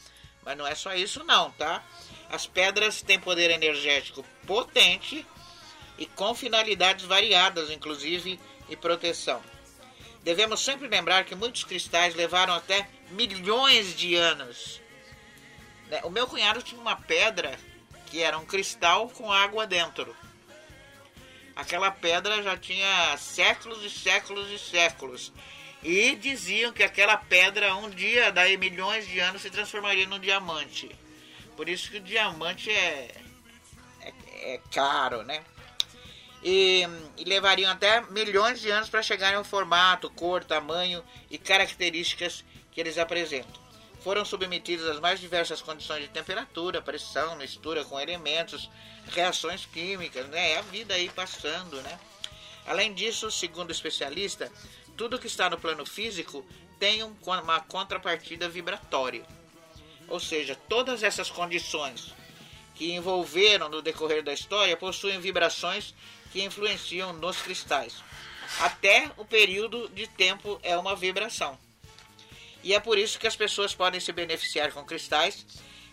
Speaker 2: Mas não é só isso não, tá? As pedras têm poder energético potente e com finalidades variadas, inclusive, e proteção. Devemos sempre lembrar que muitos cristais levaram até milhões de anos. né? O meu cunhado tinha uma pedra que era um cristal com água dentro. Aquela pedra já tinha séculos e séculos e séculos. E diziam que aquela pedra um dia, daí milhões de anos, se transformaria num diamante. Por isso que o diamante é, é, é caro, né? E, e levariam até milhões de anos para chegarem ao formato, cor, tamanho e características que eles apresentam. Foram submetidos às mais diversas condições de temperatura, pressão, mistura com elementos, reações químicas, né? É a vida aí passando, né? Além disso, segundo o especialista, tudo que está no plano físico tem um- uma contrapartida vibratória. Ou seja, todas essas condições que envolveram no decorrer da história possuem vibrações que influenciam nos cristais. Até o período de tempo é uma vibração. E é por isso que as pessoas podem se beneficiar com cristais,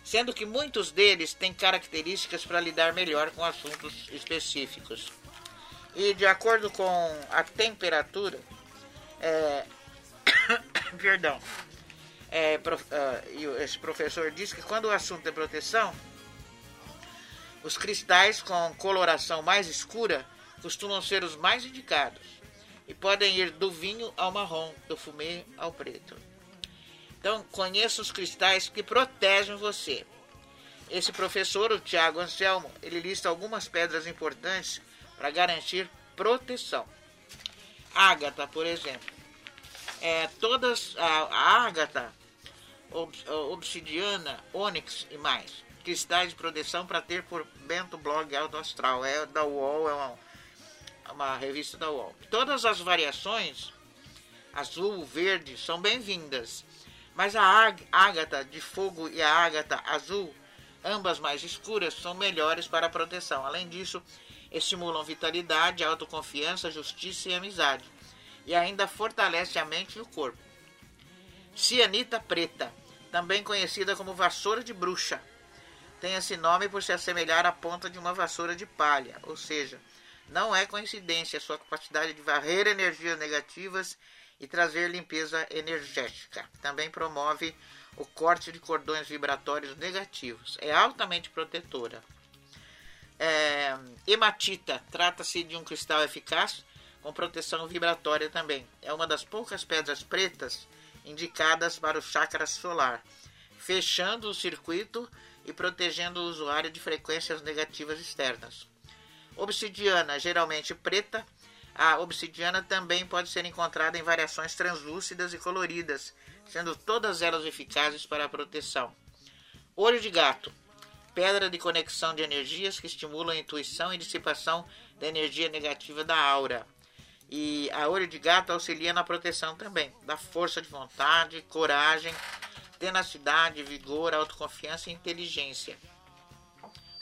Speaker 2: sendo que muitos deles têm características para lidar melhor com assuntos específicos. E de acordo com a temperatura, é, perdão, é, prof- o- esse professor disse que quando o assunto é proteção, os cristais com coloração mais escura costumam ser os mais indicados e podem ir do vinho ao marrom, do fumê ao preto. Então, conheça os cristais que protegem você. Esse professor, o Tiago Anselmo, ele lista algumas pedras importantes para garantir proteção. Ágata, por exemplo. É, todas a, a ágata, ob- obsidiana, ônix e mais. Cristais de proteção para ter por Bento Blog Alto Astral. É da UOL, é uma, uma revista da UOL. Todas as variações, azul, verde, são bem-vindas. Mas a ágata de fogo e a ágata azul, ambas mais escuras, são melhores para a proteção. Além disso, estimulam vitalidade, autoconfiança, justiça e amizade. E ainda fortalece a mente e o corpo. Cianita preta, também conhecida como vassoura de bruxa. Tem esse nome por se assemelhar à ponta de uma vassoura de palha, ou seja, não é coincidência sua capacidade de varrer energias negativas e trazer limpeza energética. Também promove o corte de cordões vibratórios negativos. É altamente protetora. É, hematita trata-se de um cristal eficaz com proteção vibratória também. É uma das poucas pedras pretas indicadas para o chakra solar, fechando o circuito e protegendo o usuário de frequências negativas externas. Obsidiana, geralmente preta, a obsidiana também pode ser encontrada em variações translúcidas e coloridas, sendo todas elas eficazes para a proteção. Olho de gato, pedra de conexão de energias que estimulam a intuição e dissipação da energia negativa da aura. E a olho de gato auxilia na proteção também, da força de vontade, coragem, tenacidade, vigor, autoconfiança e inteligência.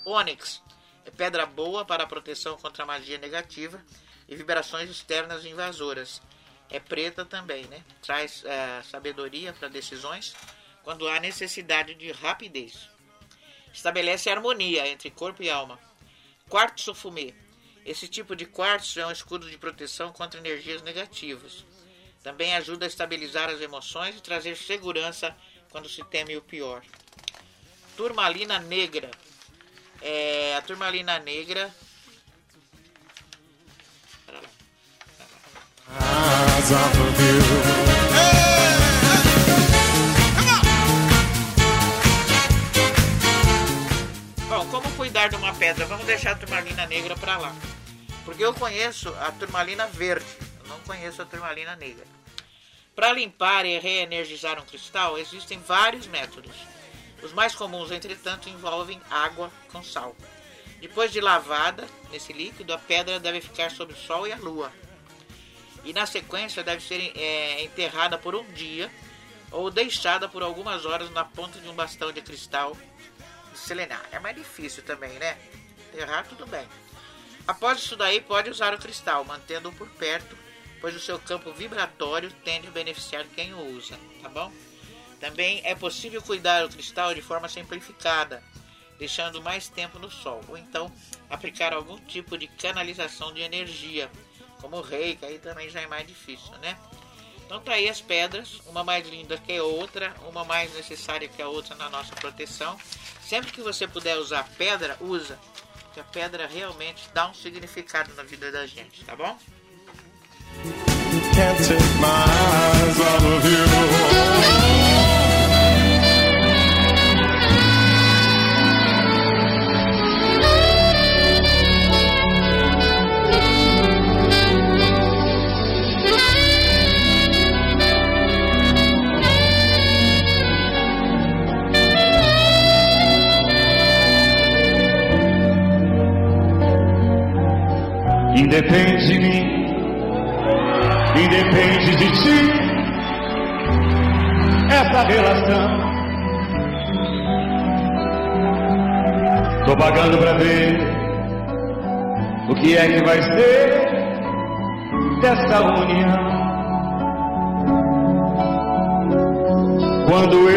Speaker 2: Ônix é pedra boa para a proteção contra a magia negativa, e vibrações externas invasoras. É preta também, né? Traz é, sabedoria para decisões quando há necessidade de rapidez. Estabelece harmonia entre corpo e alma. Quartzo fumê. Esse tipo de quartzo é um escudo de proteção contra energias negativas. Também ajuda a estabilizar as emoções e trazer segurança quando se teme o pior. Turmalina negra. É, a turmalina negra. Bom, como cuidar de uma pedra? Vamos deixar a turmalina negra para lá. Porque eu conheço a turmalina verde, eu não conheço a turmalina negra. Para limpar e reenergizar um cristal, existem vários métodos. Os mais comuns, entretanto, envolvem água com sal. Depois de lavada nesse líquido, a pedra deve ficar sob o sol e a lua. E na sequência deve ser é, enterrada por um dia ou deixada por algumas horas na ponta de um bastão de cristal de selenar. É mais difícil também, né? Enterrar tudo bem. Após isso daí, pode usar o cristal, mantendo-o por perto, pois o seu campo vibratório tende a beneficiar quem o usa, tá bom? Também é possível cuidar o cristal de forma simplificada, deixando mais tempo no sol, ou então aplicar algum tipo de canalização de energia, como o rei, que aí também já é mais difícil, né? Então tá aí as pedras, uma mais linda que a outra, uma mais necessária que a outra na nossa proteção. Sempre que você puder usar pedra, usa, porque a pedra realmente dá um significado na vida da gente, tá bom?
Speaker 14: Independe de mim, independe de ti, essa relação. Tô pagando pra ver o que é que vai ser dessa união. Quando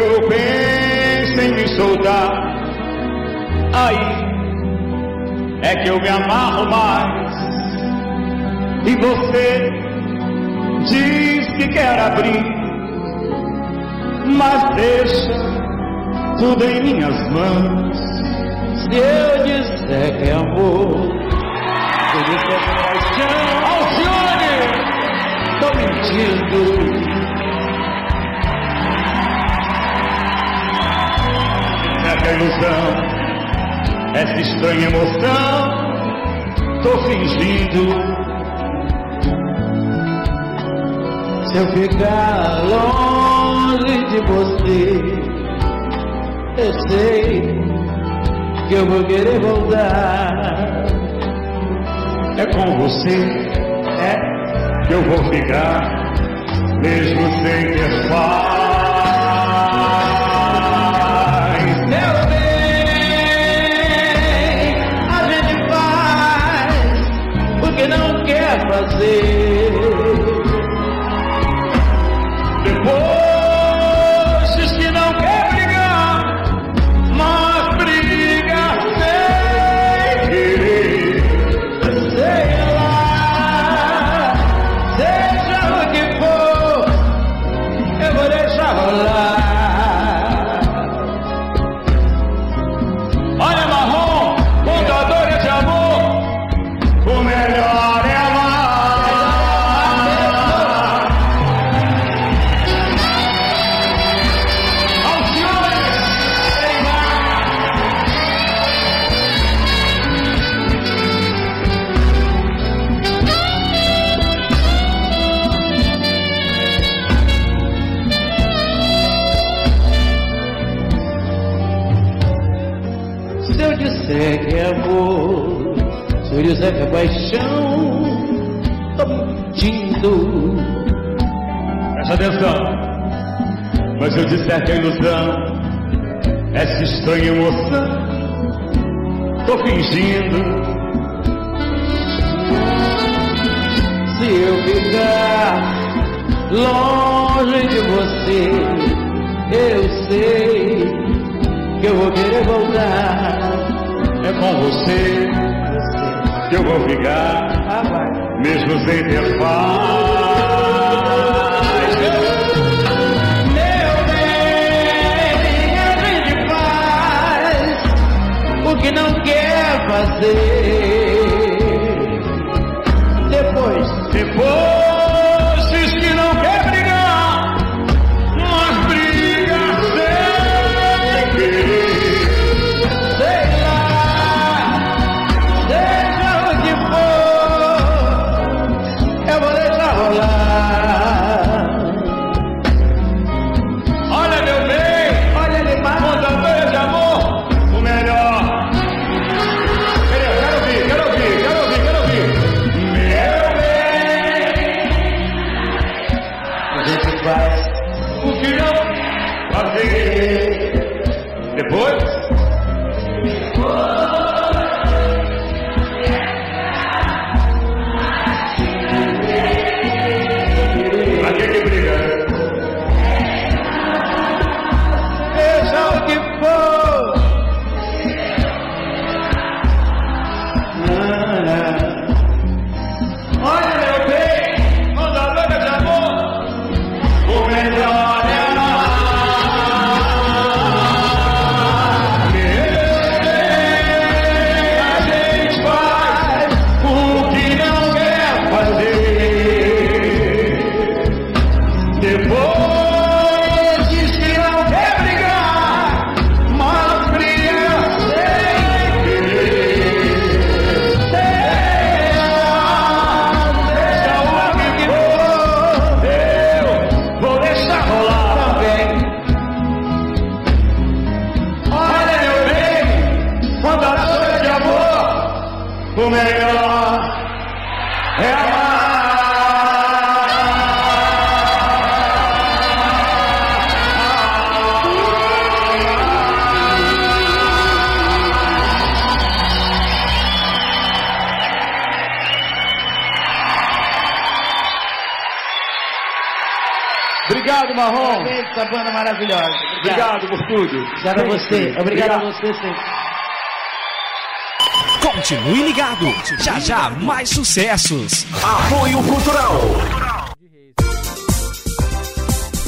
Speaker 14: eu penso em me soltar, aí é que eu me amarro mais. E você diz que quer abrir, mas deixa tudo em minhas mãos. Se eu disser que é amor, eu é paixão, Alcione, tô mentindo. Essa ilusão essa estranha emoção, tô fingindo. Se eu ficar longe de você, eu sei que eu vou querer voltar. É com você,
Speaker 15: é que eu vou ficar, mesmo sem ter paz.
Speaker 14: Fazer. Obrigado, Marrom. Essa banda maravilhosa.
Speaker 15: Obrigado por tudo.
Speaker 14: Obrigado a você. Obrigado a você sempre.
Speaker 16: Continue ligado. Já já mais sucessos.
Speaker 17: Apoio Cultural.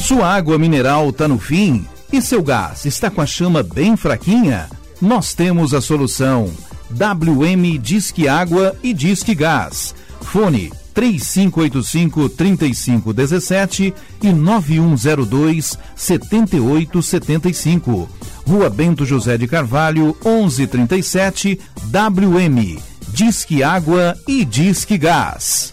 Speaker 18: Sua água mineral tá no fim e seu gás está com a chama bem fraquinha? Nós temos a solução. WM Disque Água e Disque Gás. Fone 3585 3517 e 9102 7875. Rua Bento José de Carvalho, 1137, WM. Disque Água e Disque Gás.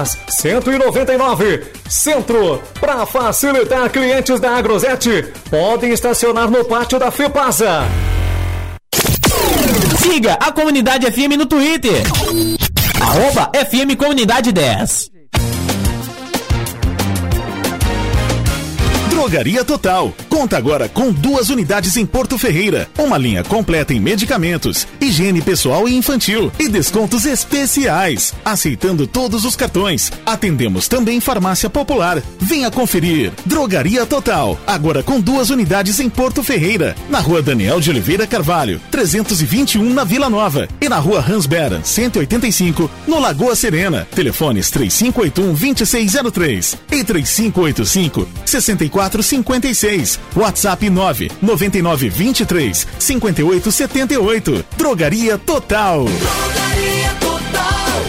Speaker 19: Forjás, 199, Centro. Para facilitar clientes da Agrosete, podem estacionar no pátio da Fepasa.
Speaker 20: Siga a Comunidade FM no Twitter. Arroba FM Comunidade 10.
Speaker 21: Drogaria Total. Conta agora com duas unidades em Porto Ferreira. Uma linha completa em medicamentos, higiene pessoal e infantil e descontos especiais. Aceitando todos os cartões. Atendemos também farmácia popular. Venha conferir. Drogaria Total. Agora com duas unidades em Porto Ferreira. Na rua Daniel de Oliveira Carvalho, 321 na Vila Nova. E na rua Hans Beran, 185, no Lagoa Serena. Telefones 3581 2603 e 3585 6456. WhatsApp 9 99 23 58 78. Drogaria Total.
Speaker 22: Drogaria Total,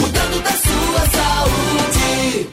Speaker 22: cuidando da sua saúde.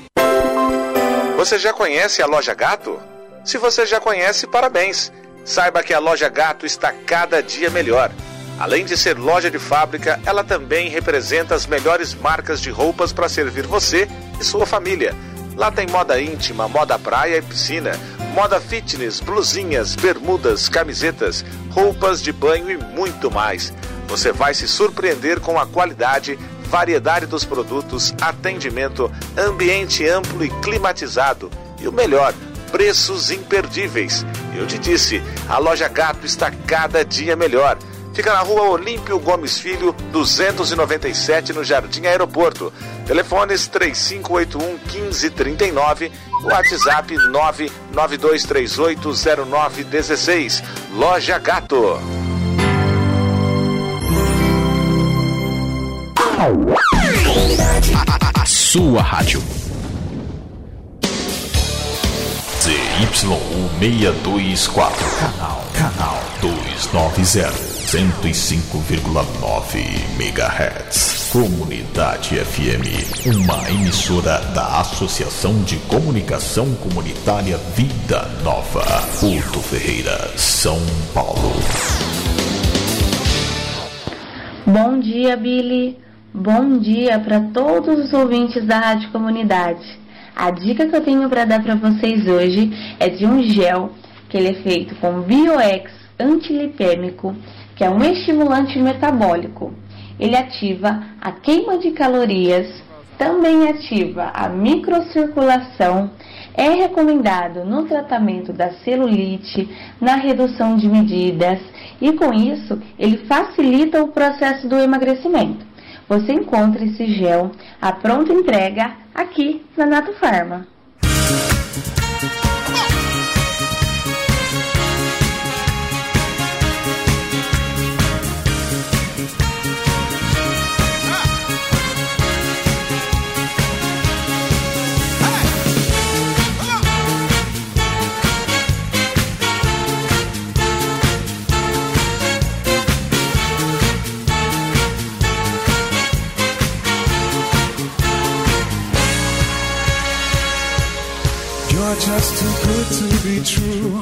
Speaker 23: Você já conhece a Loja Gato? Se você já conhece, parabéns. Saiba que a Loja Gato está cada dia melhor. Além de ser loja de fábrica, ela também representa as melhores marcas de roupas para servir você e sua família. Lá tem moda íntima, moda praia e piscina, moda fitness, blusinhas, bermudas, camisetas, roupas de banho e muito mais. Você vai se surpreender com a qualidade, variedade dos produtos, atendimento, ambiente amplo e climatizado. E o melhor, preços imperdíveis. Eu te disse, a loja Gato está cada dia melhor. Fica na rua Olímpio Gomes Filho, 297, no Jardim Aeroporto. Telefones 3581 1539, WhatsApp 992380916. Loja Gato.
Speaker 1: A sua rádio. ZYU624, canal, canal 290, 105,9 MHz. Comunidade FM, uma emissora da Associação de Comunicação Comunitária Vida Nova. Porto Ferreira, São Paulo.
Speaker 12: Bom dia, Billy. Bom dia para todos os ouvintes da Rádio Comunidade. A dica que eu tenho para dar para vocês hoje é de um gel que ele é feito com Bioex antilipêmico, que é um estimulante metabólico. Ele ativa a queima de calorias, também ativa a microcirculação, é recomendado no tratamento da celulite, na redução de medidas e com isso ele facilita o processo do emagrecimento. Você encontra esse gel à pronta entrega aqui na Nato Farma.
Speaker 6: Just too good to be true.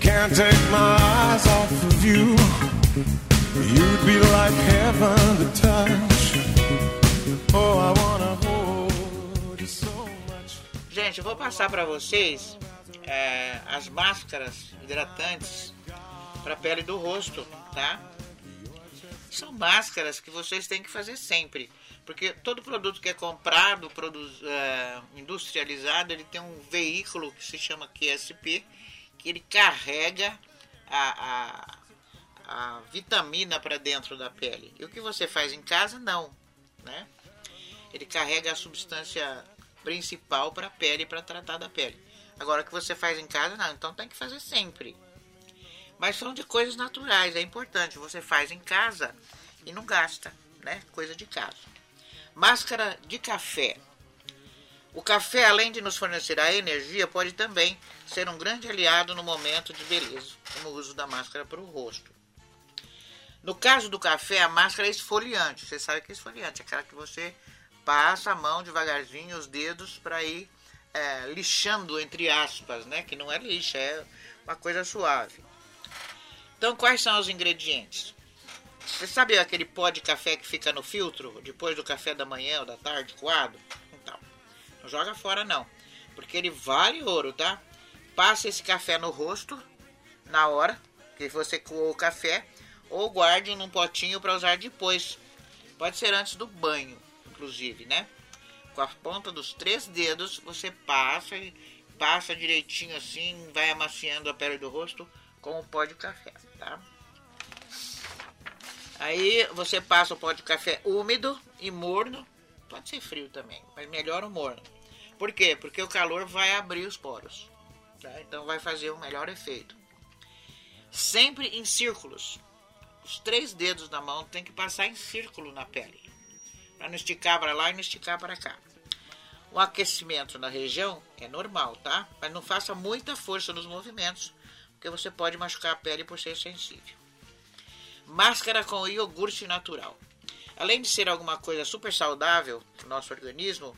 Speaker 6: Can't take my eyes off of you. You'd be like heaven to touch. Oh, I wanna hold you so much.
Speaker 2: Gente, eu vou passar para vocês é, as máscaras hidratantes para pele do rosto, tá? São máscaras que vocês têm que fazer sempre. Porque todo produto que é comprado, produz, é, industrializado, ele tem um veículo que se chama QSP, que ele carrega a, a, a vitamina para dentro da pele. E o que você faz em casa, não. Né? Ele carrega a substância principal para a pele, para tratar da pele. Agora, o que você faz em casa, não. Então tem que fazer sempre. Mas são de coisas naturais, é importante. Você faz em casa e não gasta, né? Coisa de casa. Máscara de café. O café, além de nos fornecer a energia, pode também ser um grande aliado no momento de beleza, como o uso da máscara para o rosto. No caso do café, a máscara é esfoliante. Você sabe que é esfoliante, é aquela que você passa a mão devagarzinho, os dedos, para ir é, lixando, entre aspas, né? Que não é lixa, é uma coisa suave. Então, quais são os ingredientes? Você sabe aquele pó de café que fica no filtro depois do café da manhã ou da tarde, coado? Então, não joga fora não, porque ele vale ouro, tá? Passa esse café no rosto na hora que você coou o café ou guarde num potinho para usar depois. Pode ser antes do banho, inclusive, né? Com a ponta dos três dedos você passa e passa direitinho assim, vai amaciando a pele do rosto com o pó de café, tá? Aí você passa o pó de café úmido e morno. Pode ser frio também, mas melhor o morno. Por quê? Porque o calor vai abrir os poros. Tá? Então vai fazer um melhor efeito. Sempre em círculos. Os três dedos da mão tem que passar em círculo na pele. Para não esticar para lá e não esticar para cá. O aquecimento na região é normal, tá? Mas não faça muita força nos movimentos, porque você pode machucar a pele por ser sensível. Máscara com iogurte natural. Além de ser alguma coisa super saudável para o nosso organismo,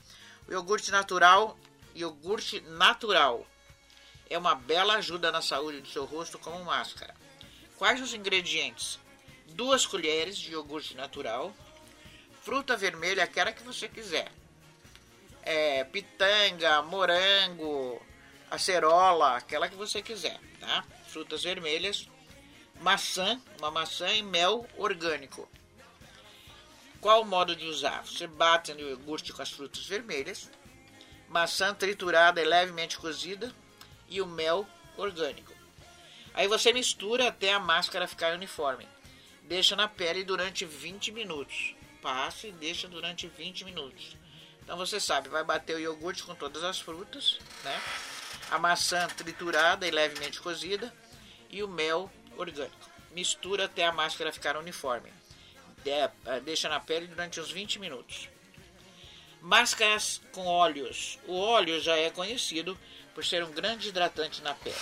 Speaker 2: o iogurte natural, iogurte natural, é uma bela ajuda na saúde do seu rosto como máscara. Quais os ingredientes? duas colheres de iogurte natural, fruta vermelha, aquela que você quiser. É, pitanga, morango, acerola, aquela que você quiser, tá? Frutas vermelhas, maçã, uma maçã e mel orgânico. Qual o modo de usar? Você bate no iogurte com as frutas vermelhas, maçã triturada e levemente cozida e o mel orgânico. Aí você mistura até a máscara ficar uniforme. Deixa na pele durante 20 minutos. Passa e deixa durante 20 minutos. Então você sabe, vai bater o iogurte com todas as frutas, né? A maçã triturada e levemente cozida e o mel orgânico. Mistura até a máscara ficar uniforme. De- eh, deixa na pele durante uns 20 minutos. Máscaras com óleos. O óleo já é conhecido por ser um grande hidratante na pele.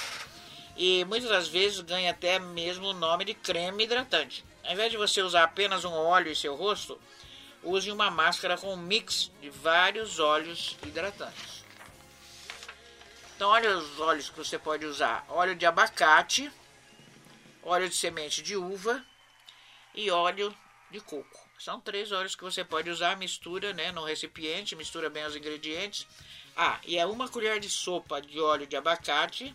Speaker 2: E muitas das vezes ganha até mesmo o nome de creme hidratante. Ao invés de você usar apenas um óleo em seu rosto, use uma máscara com um mix de vários óleos hidratantes. Então, olha os óleos que você pode usar: óleo de abacate, óleo de semente de uva e óleo de coco. São três óleos que você pode usar, mistura né, no recipiente, mistura bem os ingredientes. Ah, e é uma colher de sopa de óleo de abacate,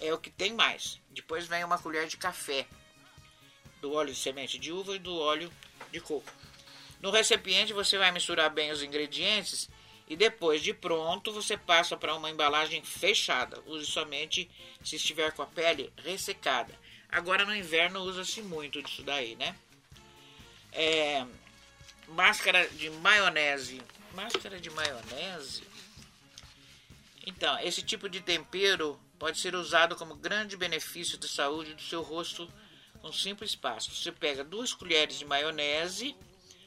Speaker 2: é o que tem mais. Depois vem uma colher de café do óleo de semente de uva e do óleo de coco. No recipiente você vai misturar bem os ingredientes e depois de pronto você passa para uma embalagem fechada. Use somente se estiver com a pele ressecada. Agora no inverno usa-se muito disso daí, né? É, máscara de maionese. Máscara de maionese? Então, esse tipo de tempero pode ser usado como grande benefício de saúde do seu rosto com simples passos. Você pega duas colheres de maionese,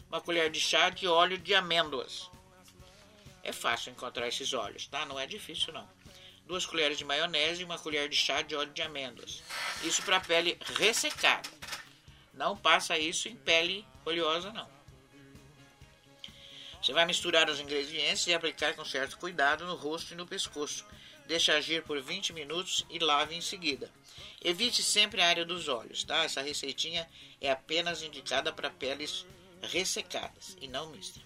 Speaker 2: uma colher de chá de óleo de amêndoas. É fácil encontrar esses óleos, tá? Não é difícil não. Duas colheres de maionese e uma colher de chá de óleo de amêndoas. Isso para pele ressecada. Não passa isso em pele oleosa não. Você vai misturar os ingredientes e aplicar com certo cuidado no rosto e no pescoço. Deixe agir por 20 minutos e lave em seguida. Evite sempre a área dos olhos, tá? Essa receitinha é apenas indicada para peles ressecadas e não mista.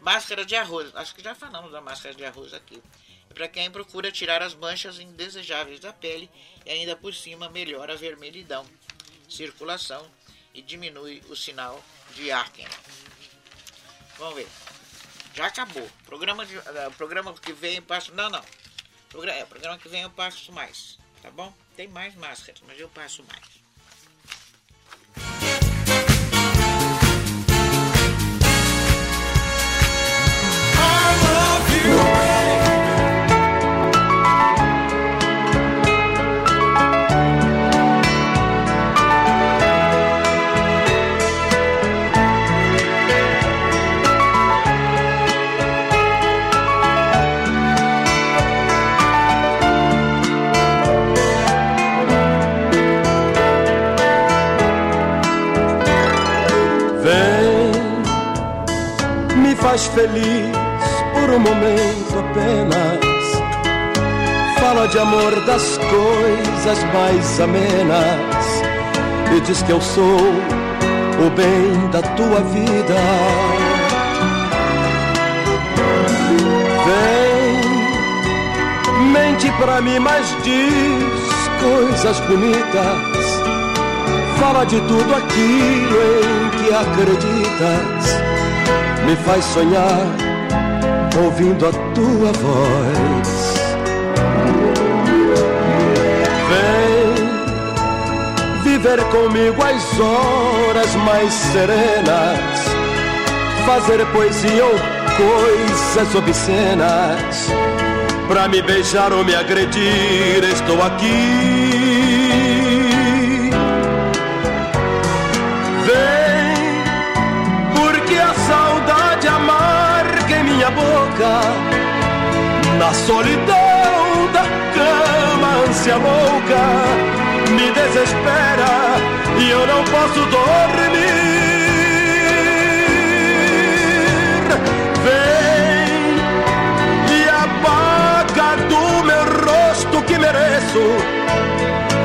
Speaker 2: Máscara de arroz. Acho que já falamos da máscara de arroz aqui. Para quem procura tirar as manchas indesejáveis da pele e ainda por cima melhora a vermelhidão, circulação e diminui o sinal de acne. Vamos ver. Já acabou. Programa, de, uh, programa que vem eu passo. Não, não. Programa, é, programa que vem eu passo mais. Tá bom? Tem mais máscaras, mas eu passo mais.
Speaker 24: Coisas mais amenas e diz que eu sou o bem da tua vida. Vem, mente pra mim, mas diz coisas bonitas. Fala de tudo aquilo em que acreditas. Me faz sonhar ouvindo a tua voz. Vem viver comigo as horas mais serenas. Fazer poesia ou coisas obscenas. Pra me beijar ou me agredir, estou aqui. Vem, porque a saudade amarga em minha boca, na solidão ânsia louca me desespera e eu não posso dormir. Vem e apaga do meu rosto que mereço.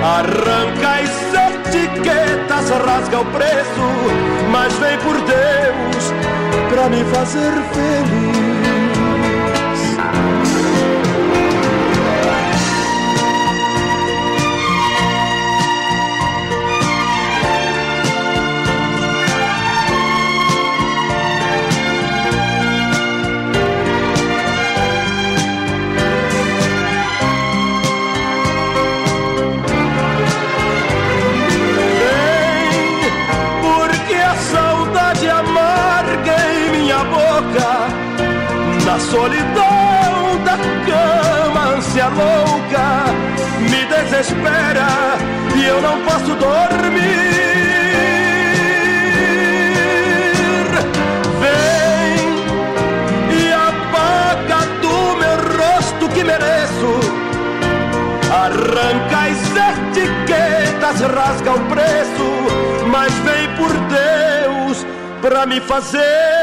Speaker 24: Arranca as etiquetas,
Speaker 25: rasga o preço, mas vem por Deus pra me fazer feliz. A solidão da cama, ânsia louca, me desespera e eu não posso dormir. Vem e apaga do meu rosto que mereço. Arranca as etiquetas, rasga o preço, mas vem por Deus pra me fazer.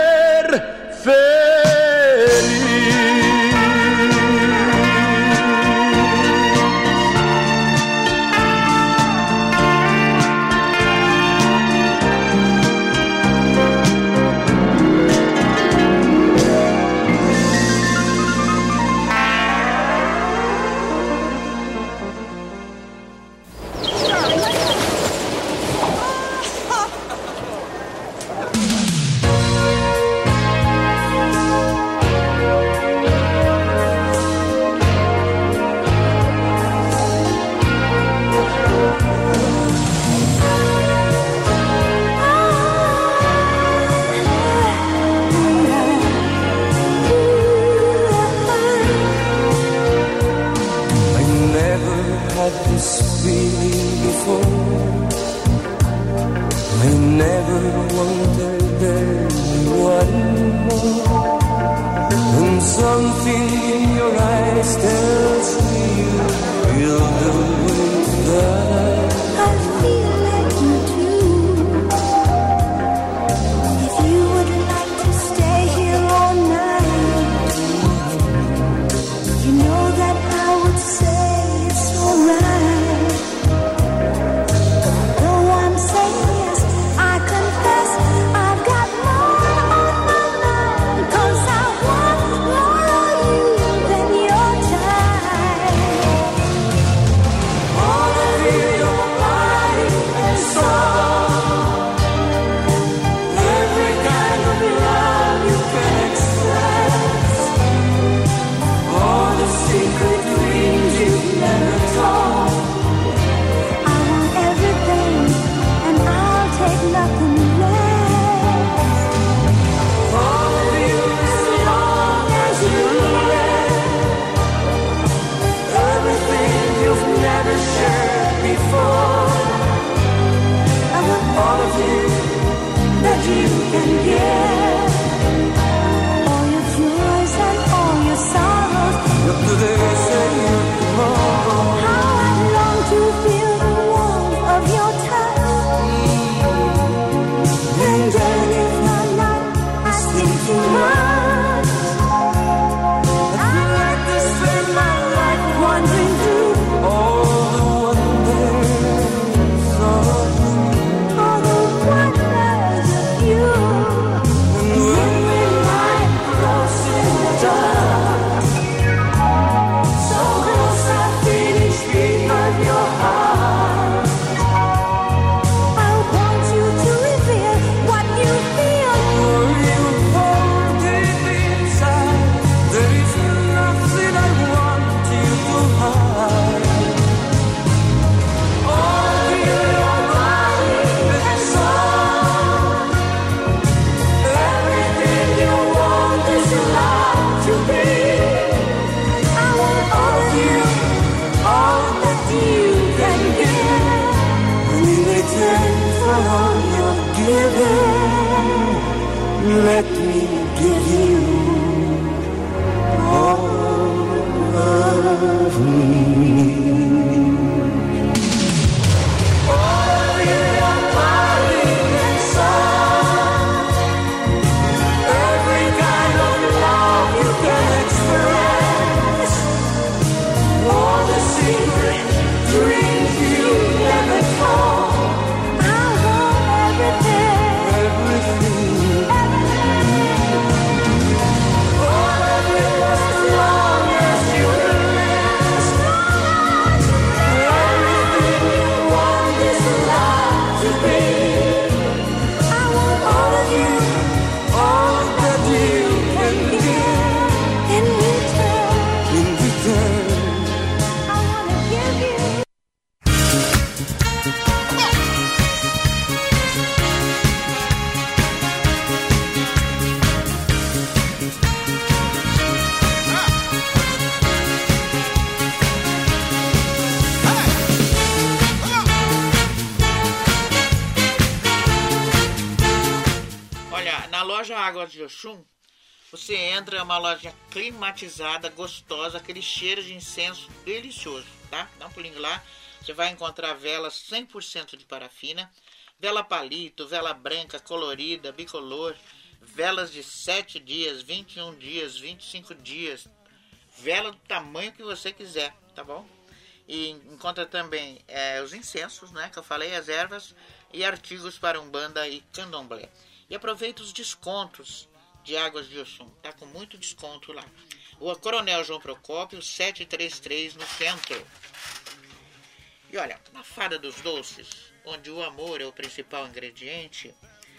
Speaker 2: Você entra, é uma loja climatizada, gostosa, aquele cheiro de incenso delicioso, tá? Dá um pulinho lá, você vai encontrar velas 100% de parafina, vela palito, vela branca, colorida, bicolor, velas de 7 dias, 21 dias, 25 dias, vela do tamanho que você quiser, tá bom? E encontra também é, os incensos, né, que eu falei, as ervas e artigos para umbanda e candomblé. E aproveita os descontos de Águas de Oxum, tá com muito desconto lá. Rua Coronel João Procópio, 733 no centro. E olha, na Fada dos Doces, onde o amor é o principal ingrediente,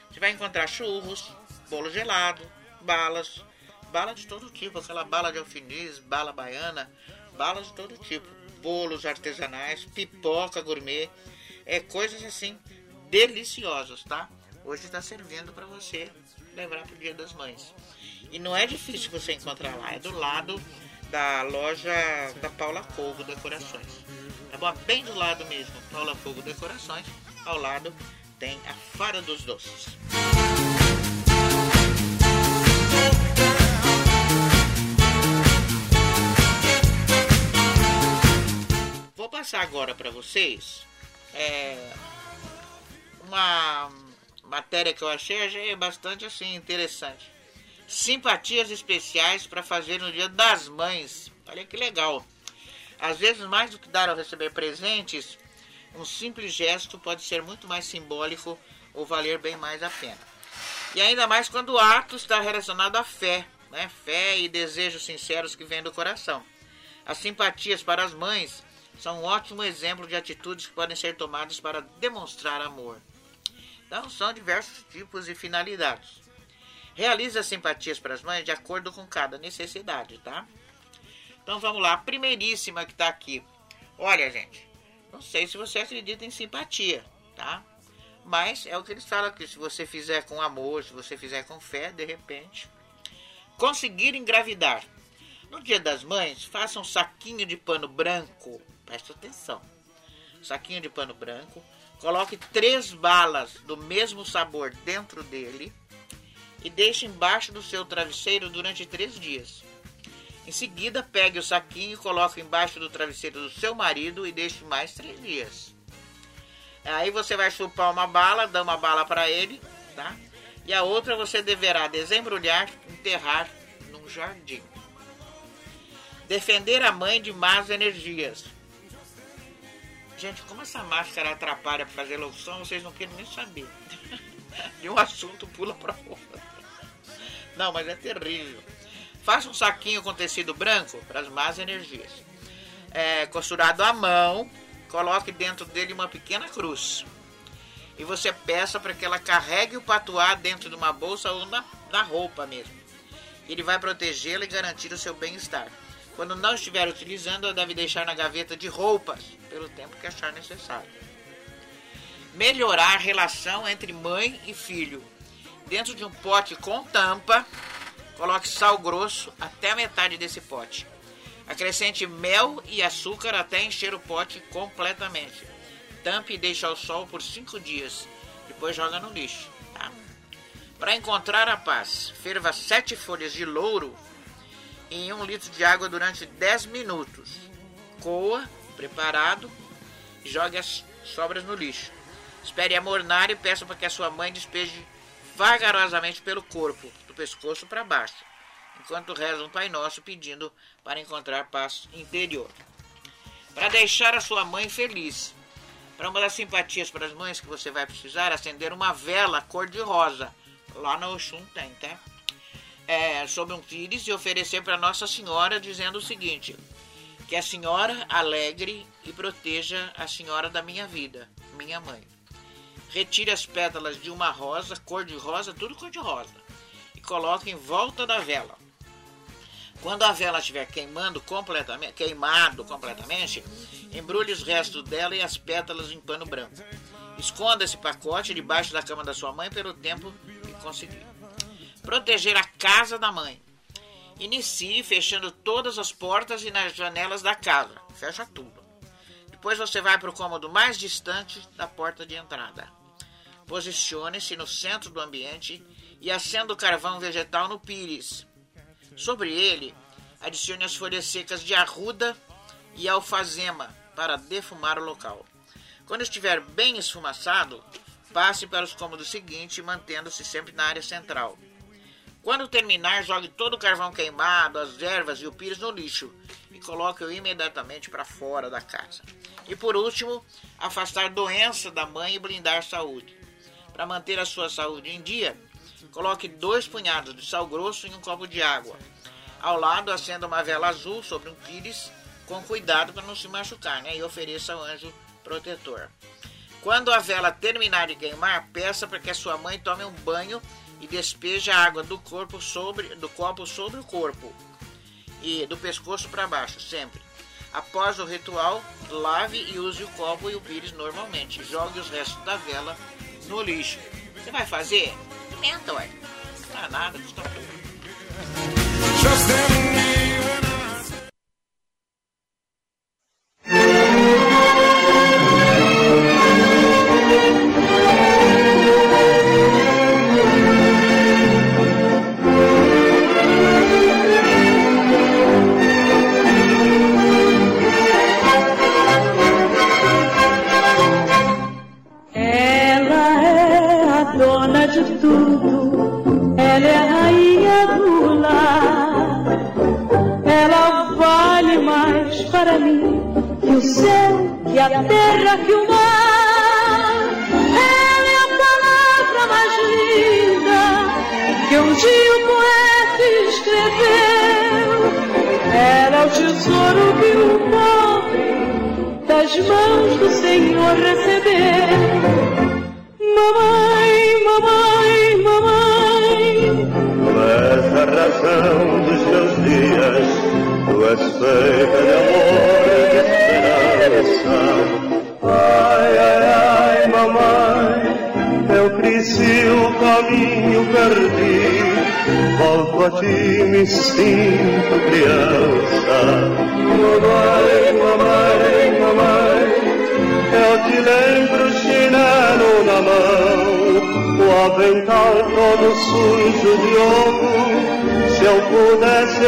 Speaker 2: você vai encontrar churros, bolo gelado, balas, bala de todo tipo, aquela bala de alfinis, bala baiana, balas de todo tipo, bolos artesanais, pipoca gourmet, é coisas assim deliciosas, tá? Hoje está servindo para você levar para o Dia das Mães. E não é difícil você encontrar lá, é do lado da loja da Paula Fogo Decorações. Tá bom? Bem do lado mesmo, Paula Fogo Decorações. Ao lado tem a Fara dos Doces. Vou passar agora para vocês é, uma matéria que eu achei, achei bastante assim interessante. Simpatias especiais para fazer no Dia das Mães. Olha que legal. Às vezes, mais do que dar ou receber presentes, um simples gesto pode ser muito mais simbólico ou valer bem mais a pena. E ainda mais quando o ato está relacionado à fé, né? Fé e desejos sinceros que vêm do coração. As simpatias para as mães são um ótimo exemplo de atitudes que podem ser tomadas para demonstrar amor. Então, são diversos tipos e finalidades. Realize as simpatias para as mães de acordo com cada necessidade, tá? Então vamos lá, a primeiríssima que está aqui. Olha, gente, não sei se você acredita em simpatia, tá? Mas é o que eles falam aqui. Se você fizer com amor, se você fizer com fé, de repente. Conseguir engravidar. No dia das mães, faça um saquinho de pano branco. Presta atenção. Saquinho de pano branco. Coloque três balas do mesmo sabor dentro dele e deixe embaixo do seu travesseiro durante três dias. Em seguida, pegue o saquinho e coloque embaixo do travesseiro do seu marido e deixe mais três dias. Aí você vai chupar uma bala, dar uma bala para ele, tá? E a outra você deverá desembrulhar, enterrar num jardim. Defender a mãe de más energias. Gente, como essa máscara atrapalha para fazer locução, vocês não querem nem saber. De um assunto pula para outro. Não, mas é terrível. Faça um saquinho com tecido branco para as más energias. É, costurado à mão, coloque dentro dele uma pequena cruz. E você peça para que ela carregue o patuá dentro de uma bolsa ou na, na roupa mesmo. Ele vai protegê-la e garantir o seu bem-estar. Quando não estiver utilizando, deve deixar na gaveta de roupas, pelo tempo que achar necessário. Melhorar a relação entre mãe e filho. Dentro de um pote com tampa, coloque sal grosso até a metade desse pote. Acrescente mel e açúcar até encher o pote completamente. Tampe e deixe ao sol por 5 dias. Depois joga no lixo. Tá? Para encontrar a paz, ferva 7 folhas de louro em 1 um litro de água durante 10 minutos. Coa, preparado, e jogue as sobras no lixo. Espere amornar e peça para que a sua mãe despeje vagarosamente pelo corpo, do pescoço para baixo, enquanto reza um Pai Nosso pedindo para encontrar paz interior. Para deixar a sua mãe feliz. Para uma das simpatias para as mães que você vai precisar, acender uma vela cor-de-rosa. Lá na Oxum tem, tá? É, sobre um pires e oferecer para Nossa Senhora dizendo o seguinte: Que a Senhora alegre e proteja a Senhora da minha vida, minha mãe. Retire as pétalas de uma rosa, cor de rosa, tudo cor de rosa, e coloque em volta da vela. Quando a vela estiver queimando completamente, queimado completamente, embrulhe os restos dela e as pétalas em pano branco. Esconda esse pacote debaixo da cama da sua mãe pelo tempo que conseguir. Proteger a casa da mãe. Inicie fechando todas as portas e nas janelas da casa. Fecha tudo. Depois você vai para o cômodo mais distante da porta de entrada. Posicione-se no centro do ambiente e acenda o carvão vegetal no pires. Sobre ele, adicione as folhas secas de arruda e alfazema para defumar o local. Quando estiver bem esfumaçado, passe para os cômodos seguintes, mantendo-se sempre na área central. Quando terminar, jogue todo o carvão queimado, as ervas e o pires no lixo e coloque-o imediatamente para fora da casa. E por último, afastar doença da mãe e blindar saúde. Para manter a sua saúde em dia, coloque dois punhados de sal grosso em um copo de água. Ao lado, acenda uma vela azul sobre um pires, com cuidado para não se machucar, né? E ofereça ao anjo protetor. Quando a vela terminar de queimar, peça para que a sua mãe tome um banho e despeje a água do corpo sobre do copo sobre o corpo e do pescoço para baixo, sempre. Após o ritual, lave e use o copo e o pires normalmente. Jogue os restos da vela no lixo. Você vai fazer? Experimenta, ué. Não dá nada, custa pouco.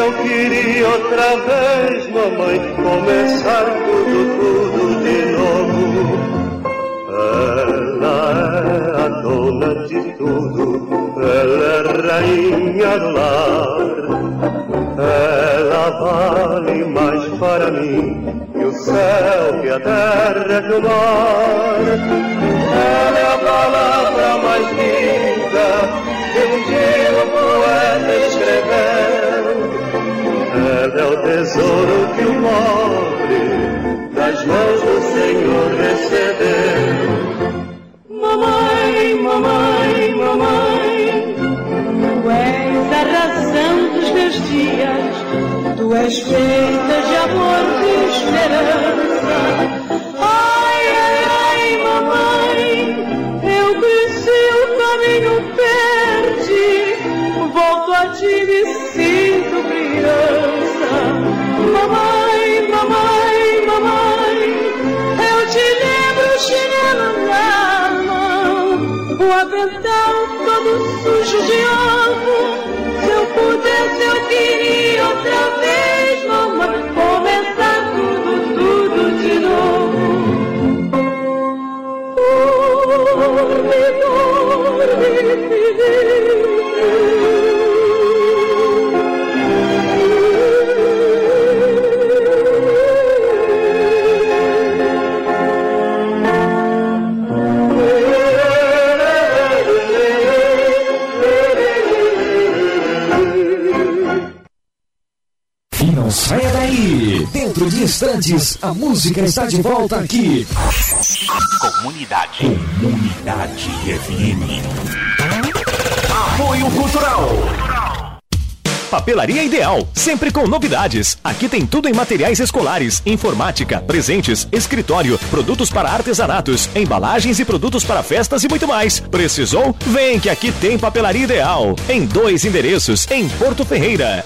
Speaker 13: Eu queria outra vez, mamãe, começar tudo, tudo de novo. Ela é a dona de tudo, ela é rainha do lar. Ela vale mais para mim que o céu, que a terra, que o mar. A
Speaker 1: música está de volta aqui.
Speaker 26: Comunidade.
Speaker 1: Comunidade FM.
Speaker 27: Apoio Cultural. Papelaria Ideal, sempre com novidades. Aqui tem tudo em materiais escolares, informática, presentes, escritório, produtos para artesanatos, embalagens e produtos para festas e muito mais. Precisou? Vem que aqui tem Papelaria Ideal. Em dois endereços, em Porto Ferreira.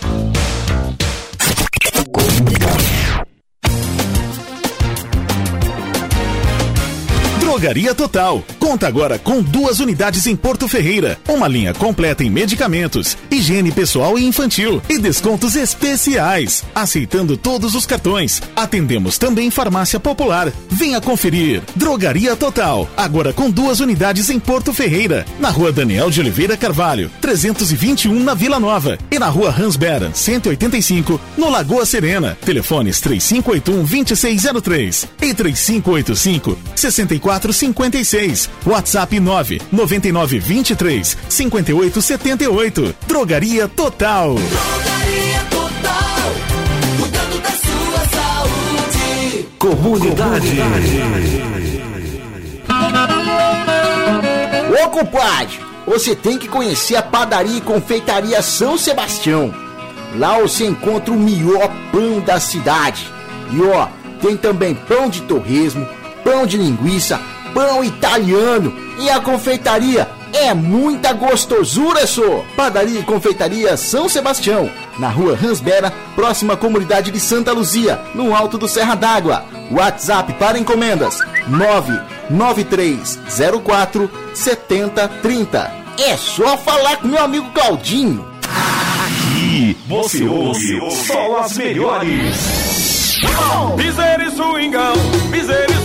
Speaker 21: Drogaria Total. Conta agora com duas unidades em Porto Ferreira, uma linha completa em medicamentos, higiene pessoal e infantil e descontos especiais, aceitando todos os cartões. Atendemos também farmácia popular. Venha conferir. Drogaria Total, agora com duas unidades em Porto Ferreira, na Rua Daniel de Oliveira Carvalho, 321 na Vila Nova e na Rua Hans Beran, 185, no Lagoa Serena. Telefones 3581 2603 e 3585 6456. WhatsApp 9 99 23 58 78. Drogaria Total.
Speaker 1: Drogaria Total, cuidando da sua saúde.
Speaker 10: Comunidade.
Speaker 11: Ô compadre, você tem que conhecer a padaria e confeitaria São Sebastião. Lá você encontra o melhor pão da cidade. E ó, tem também pão de torresmo, pão de linguiça, pão italiano. E a confeitaria é muita gostosura, só. Padaria e confeitaria São Sebastião, na rua Ransbera, próxima à comunidade de Santa Luzia, no alto do Serra d'Água. WhatsApp para encomendas: 99304 7030. É só falar com meu amigo Claudinho.
Speaker 10: Aqui você ouve só as melhores.
Speaker 28: Piseira e swingão, e a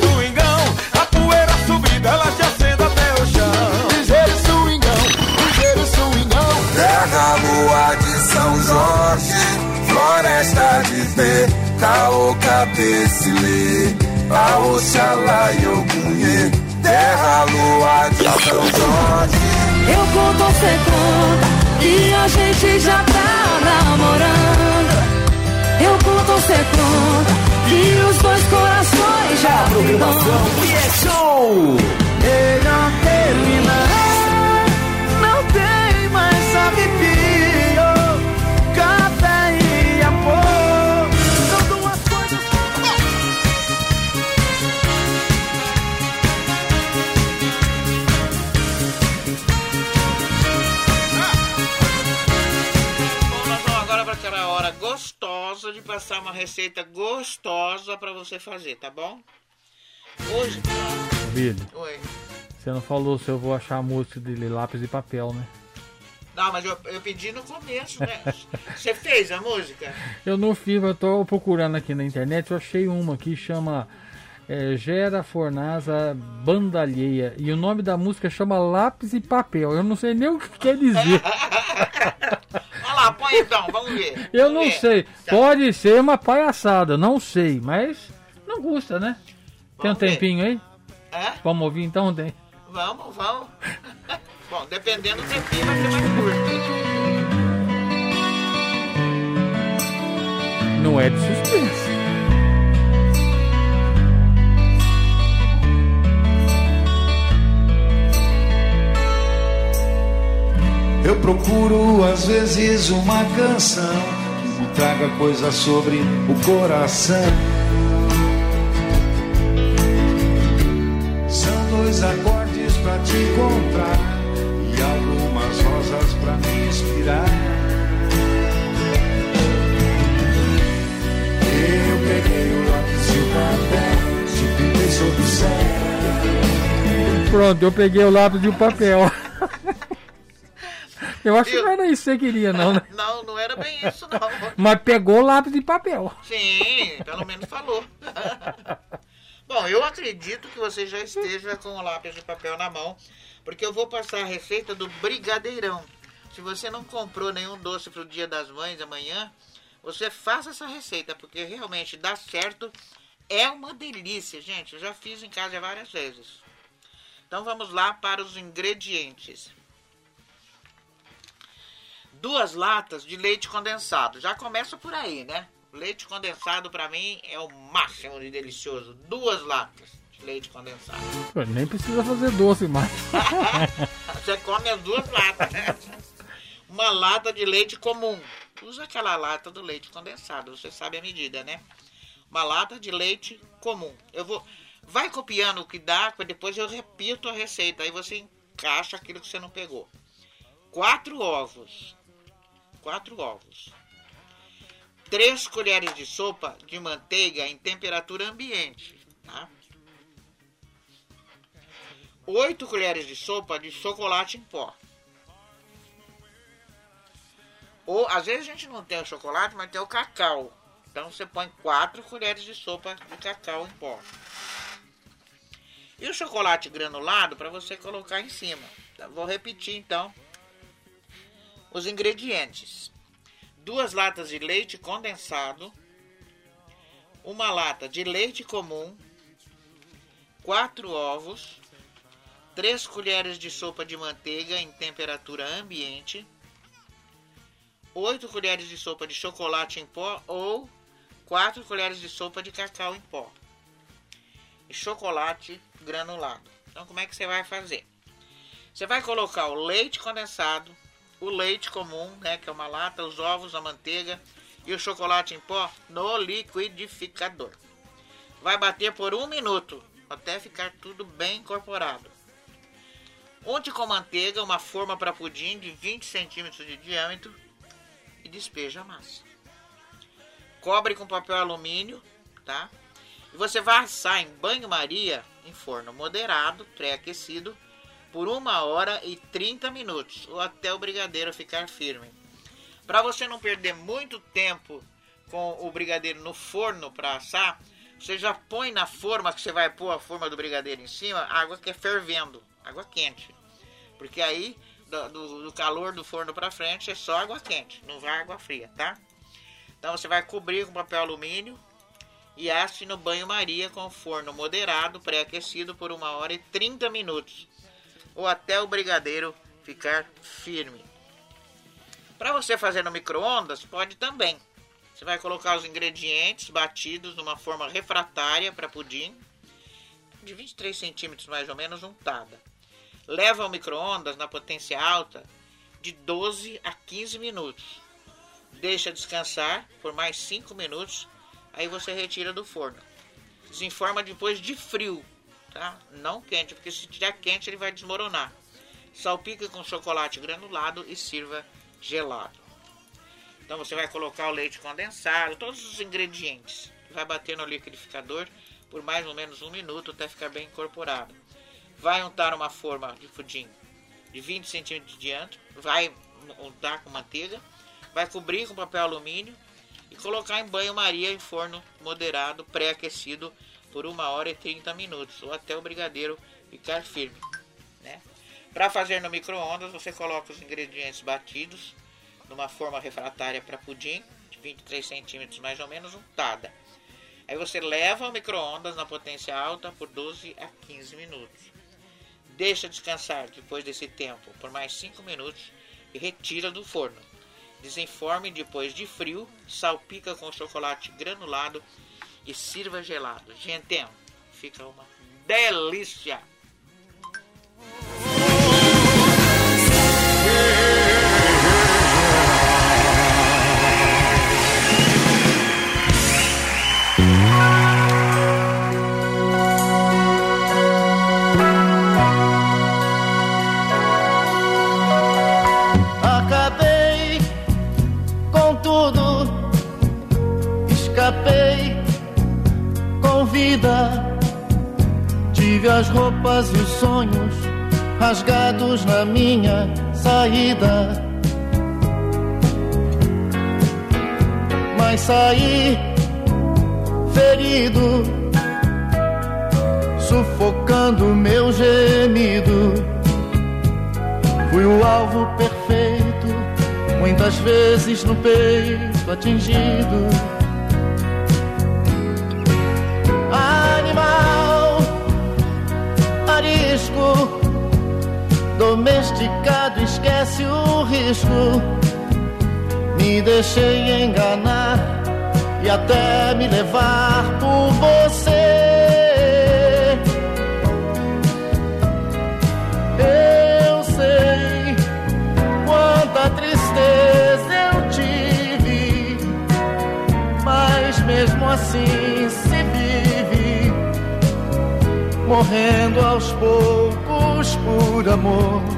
Speaker 28: subida, ela te acende até o chão.
Speaker 11: Piseira e swingão, piseira e swingão.
Speaker 28: Terra lua de São Jorge, floresta de pé, caô cabecilê, a Oxalá e Ogunhê. Terra lua de São Jorge.
Speaker 13: Eu conto, você conta e a gente já tá namorando. Eu conto, você conta e os dois corações já
Speaker 10: programação
Speaker 13: e
Speaker 10: é show.
Speaker 13: Melhor terminar,
Speaker 2: de passar uma receita gostosa para você fazer, tá bom? Hoje,
Speaker 3: Billy,
Speaker 2: oi.
Speaker 3: você não falou se eu vou achar a música dele lápis e papel, né?
Speaker 2: Não, mas eu, eu pedi no começo, né? Você fez a música?
Speaker 3: Eu não fiz, eu tô procurando aqui na internet, eu achei uma que chama é, Gera Fornaza Bandalheia. E o nome da música chama Lápis e Papel. Eu não sei nem o que quer dizer.
Speaker 2: Olha lá, põe então, vamos ver.
Speaker 3: Eu
Speaker 2: Vamos
Speaker 3: não
Speaker 2: ver.
Speaker 3: sei.
Speaker 2: Tá.
Speaker 3: Pode ser uma palhaçada, não sei, mas não custa, né? Tem um
Speaker 2: Vamos ver.
Speaker 3: tempinho aí?
Speaker 2: Hã?
Speaker 3: Vamos ouvir então? Tem.
Speaker 2: Vamos, vamos. Bom, dependendo do tempinho vai ser mais curto.
Speaker 3: Não é de suspense.
Speaker 29: Eu procuro às vezes uma canção que me traga coisa sobre o coração. São dois acordes pra te encontrar e algumas rosas pra me inspirar. Eu peguei o lápis e o papel, te sobre o céu.
Speaker 3: Pronto, eu peguei o lápis e o papel. Eu acho que não era isso que você queria, não, né?
Speaker 2: Não, não era bem isso, não.
Speaker 3: Mas pegou lápis e papel.
Speaker 2: Sim, pelo menos falou. Bom, eu acredito que você já esteja com o lápis de papel na mão, porque eu vou passar a receita do brigadeirão. Se você não comprou nenhum doce para o Dia das Mães amanhã, você faça essa receita, porque realmente dá certo. É uma delícia, gente. Eu já fiz em casa várias vezes. Então vamos lá para os ingredientes. Duas latas de leite condensado. Já começa por aí, né? Leite condensado para mim é o máximo de delicioso. Duas latas de leite condensado.
Speaker 3: Pô, nem precisa fazer doce mais.
Speaker 2: Você come as duas latas. né? Uma lata de leite comum. Usa aquela lata do leite condensado. Você sabe a medida, né? Uma lata de leite comum. Eu vou. Vai copiando o que dá, depois eu repito a receita. Aí você encaixa aquilo que você não pegou. Quatro ovos. Quatro ovos. Três colheres de sopa de manteiga em temperatura ambiente. Tá? 8 colheres de sopa de chocolate em pó. Ou às vezes a gente não tem o chocolate, mas tem o cacau. Então você põe 4 colheres de sopa de cacau em pó. E o chocolate granulado para você colocar em cima. Vou repetir então os ingredientes: duas latas de leite condensado, uma lata de leite comum, quatro ovos, três colheres de sopa de manteiga em temperatura ambiente, 8 colheres de sopa de chocolate em pó ou 4 colheres de sopa de cacau em pó. E chocolate granulado. Então como é que você vai fazer? Você vai colocar o leite condensado, o leite comum, né, que é uma lata, os ovos, a manteiga e o chocolate em pó no liquidificador. Vai bater por um minuto até ficar tudo bem incorporado. Unte com manteiga uma forma para pudim de 20 centímetros de diâmetro e despeja a massa. Cobre com papel alumínio, tá? E você vai assar em banho-maria em forno moderado, pré-aquecido, por 1 hora e 30 minutos, ou até o brigadeiro ficar firme. Para você não perder muito tempo com o brigadeiro no forno para assar, você já põe na forma que você vai pôr a forma do brigadeiro em cima, água que é fervendo, água quente. Porque aí, do, do- calor do forno para frente, é só água quente, não vai água fria, tá? Então você vai cobrir com papel alumínio e asse no banho-maria com forno moderado, pré-aquecido por 1 hora e 30 minutos, ou até o brigadeiro ficar firme. Para você fazer no micro-ondas, pode também. Você vai colocar os ingredientes batidos numa forma refratária para pudim, de 23 centímetros mais ou menos, untada. Leva ao micro-ondas na potência alta de 12 a 15 minutos. Deixa descansar por mais 5 minutos, aí você retira do forno. Desenforma depois de frio, tá? Não quente, porque se tiver quente ele vai desmoronar. Salpica com chocolate granulado e sirva gelado. Então você vai colocar o leite condensado, todos os ingredientes. Vai bater no liquidificador por mais ou menos um minuto até ficar bem incorporado. Vai untar uma forma de pudim de 20 centímetros de diâmetro. Vai untar com manteiga. Vai cobrir com papel alumínio e colocar em banho-maria em forno moderado, pré-aquecido por 1 hora e 30 minutos, ou até o brigadeiro ficar firme. Né? Para fazer no micro-ondas, você coloca os ingredientes batidos numa forma refratária para pudim, de 23 centímetros mais ou menos, untada. Aí você leva ao micro-ondas na potência alta por 12 a 15 minutos. Deixa descansar depois desse tempo por mais 5 minutos e retira do forno. Desenforme depois de frio, salpica com chocolate granulado e sirva gelado. Gente, fica uma delícia!
Speaker 5: As roupas e os sonhos rasgados na minha saída. Mas saí ferido, sufocando meu gemido. Fui o alvo perfeito, muitas vezes no peito atingido. Domesticado, esquece o risco. Me deixei enganar e até me levar por você. Eu sei quanta tristeza eu tive, mas mesmo assim morrendo aos poucos por amor.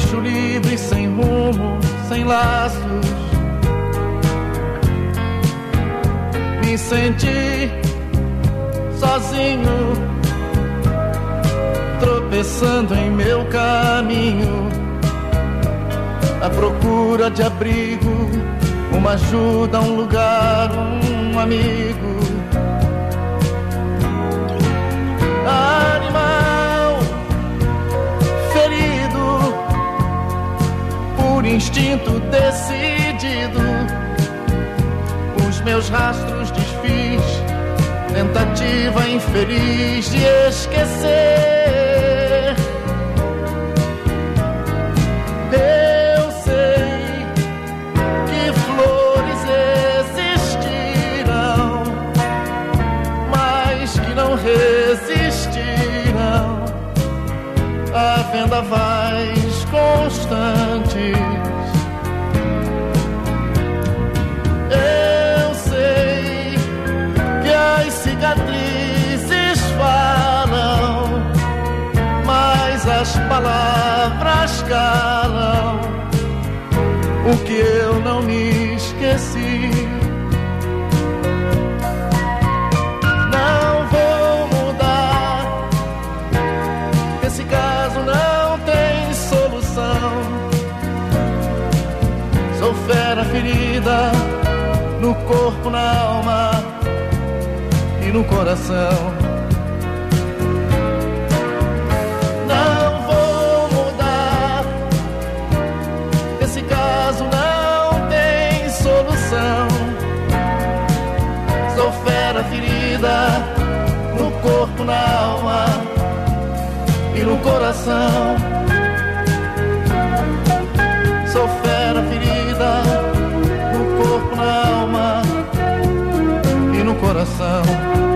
Speaker 5: Bicho livre, sem rumo, sem laços. Me senti sozinho, tropeçando em meu caminho à procura de abrigo, uma ajuda, um lugar, um amigo. Instinto decidido, os meus rastros desfiz, tentativa infeliz de esquecer. Eu sei que flores existirão, mas que não resistirão a vendavais constantes. Eu calam o que eu não me esqueci. Não vou mudar, esse caso não tem solução. Sou fera ferida no corpo, na alma e no coração. Coração. Sou fera ferida no corpo, na alma e no coração.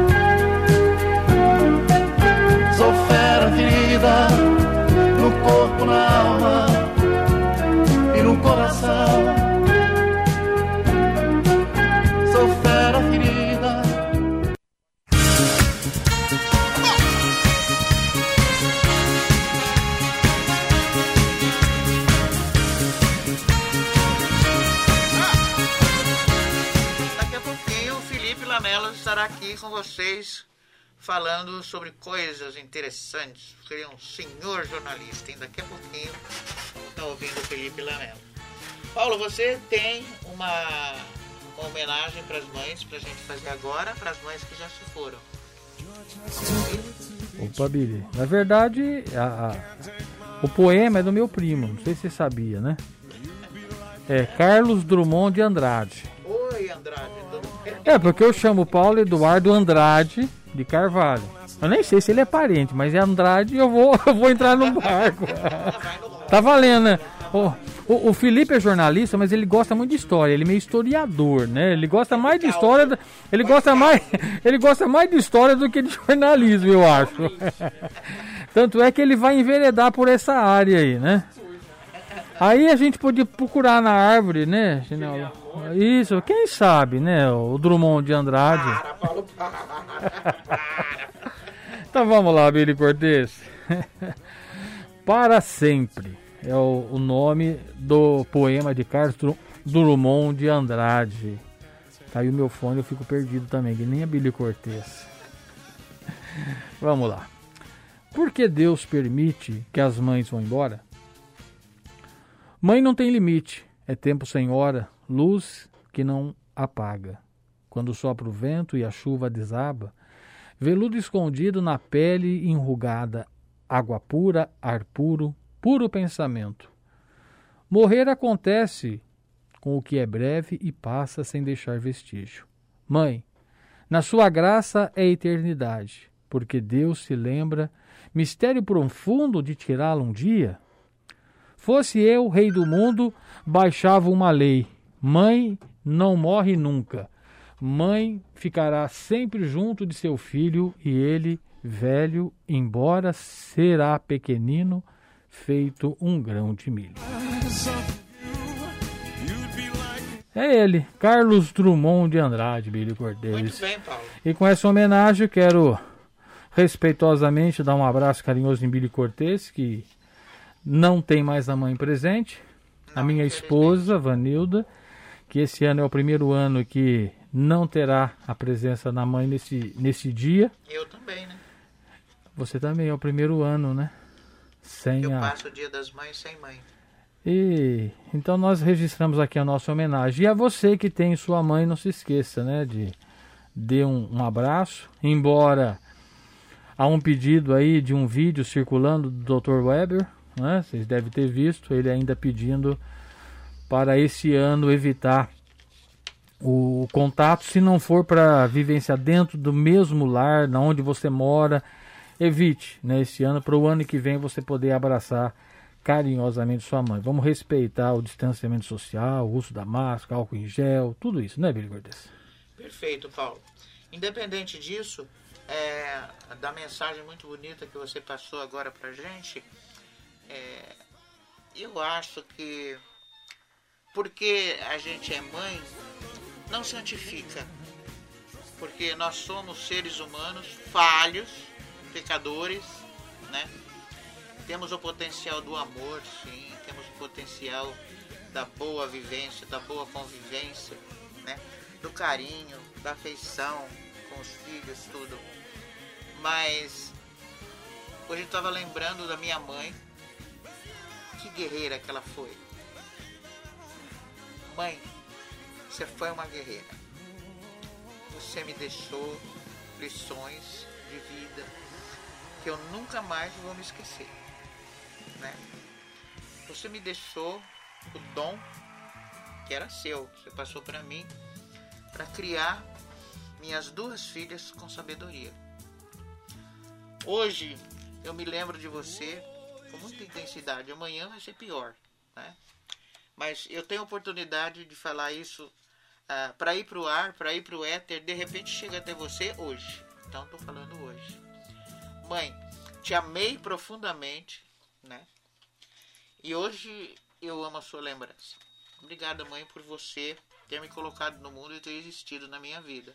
Speaker 2: Aqui com vocês falando sobre coisas interessantes. Seria um senhor jornalista, hein? Daqui a pouquinho está ouvindo o Felipe Lamelo. Paulo, você tem uma, uma homenagem para as mães para a gente fazer agora, para as mães que já se foram.
Speaker 3: Opa, Billy. Na verdade, a- a- o poema é do meu primo, não sei se você sabia, né? É Carlos Drummond de Andrade.
Speaker 2: Oi, Andrade.
Speaker 3: É, porque eu chamo o Paulo Eduardo Andrade de Carvalho. Eu nem sei se ele é parente, mas é Andrade e eu vou, eu vou entrar no barco. tá valendo, né? O, o, o Felipe é jornalista, mas ele gosta muito de história. Ele é meio historiador, né? Ele gosta mais de história. Ele gosta mais, ele gosta mais de história do que de jornalismo, eu acho. Tanto é que ele vai enveredar por essa área aí, né? Aí a gente podia procurar na árvore, né, Chinelo? Isso, quem sabe, né? O Drummond de Andrade. Então vamos lá, Billy Cortez. Para sempre é o, o nome do poema de Carlos Dru- Drummond de Andrade. Tá aí o meu fone, eu fico perdido também, que nem a Billy Cortez. Vamos lá. Por que Deus permite que as mães vão embora? Mãe não tem limite, é tempo sem hora, luz que não apaga. Quando sopra o vento e a chuva desaba, veludo escondido na pele enrugada, água pura, ar puro, puro pensamento. Morrer acontece com o que é breve e passa sem deixar vestígio. Mãe, na sua graça é eternidade, porque Deus se lembra, mistério profundo de tirá-lo um dia. Fosse eu, rei do mundo, baixava uma lei. Mãe não morre nunca. Mãe ficará sempre junto de seu filho e ele, velho, embora será pequenino, feito um grão de milho. É ele, Carlos Drummond de Andrade, Billy Cordeiro.
Speaker 2: Muito bem, Paulo.
Speaker 3: E com essa homenagem, quero respeitosamente dar um abraço carinhoso em Billy Cortez, que não tem mais a mãe presente. a minha esposa, Vanilda, que esse ano é o primeiro ano que não terá a presença da mãe nesse, nesse dia.
Speaker 2: Eu também, né?
Speaker 3: Você também é o primeiro ano, né? Sem
Speaker 2: Eu
Speaker 3: a.
Speaker 2: passo o dia das mães sem mãe.
Speaker 3: E então nós registramos aqui a nossa homenagem. E a você que tem sua mãe, não se esqueça, né, de dê um, um abraço. Embora há um pedido aí de um vídeo circulando do Dr. Weber, né? Vocês devem ter visto ele ainda pedindo para esse ano evitar o contato, se não for para vivenciar dentro do mesmo lar, na onde você mora, evite, né, esse ano para o ano que vem você poder abraçar carinhosamente sua mãe. Vamos respeitar o distanciamento social, o uso da máscara, álcool em gel, tudo isso, né, Billy Cortez?
Speaker 2: Perfeito, Paulo. Independente disso, é, da mensagem muito bonita que você passou agora pra gente, é, eu acho que porque a gente é mãe, não santifica. Porque nós somos seres humanos falhos, pecadores, né? Temos o potencial do amor, sim, temos o potencial da boa vivência, da boa convivência, né? Do carinho, da afeição com os filhos, tudo. Mas hoje eu estava lembrando da minha mãe, que guerreira que ela foi. Mãe, você foi uma guerreira. Você me deixou lições de vida que eu nunca mais vou me esquecer. Né? Você me deixou o dom que era seu, você passou para mim, para criar minhas duas filhas com sabedoria. Hoje eu me lembro de você com muita intensidade. Amanhã vai ser pior, né? Mas eu tenho oportunidade de falar isso para ir para o ar, para ir para o éter, de repente chega até você hoje. Então estou falando hoje. Mãe, te amei profundamente, né? E hoje eu amo a sua lembrança. Obrigada, mãe, por você ter me colocado no mundo e ter existido na minha vida.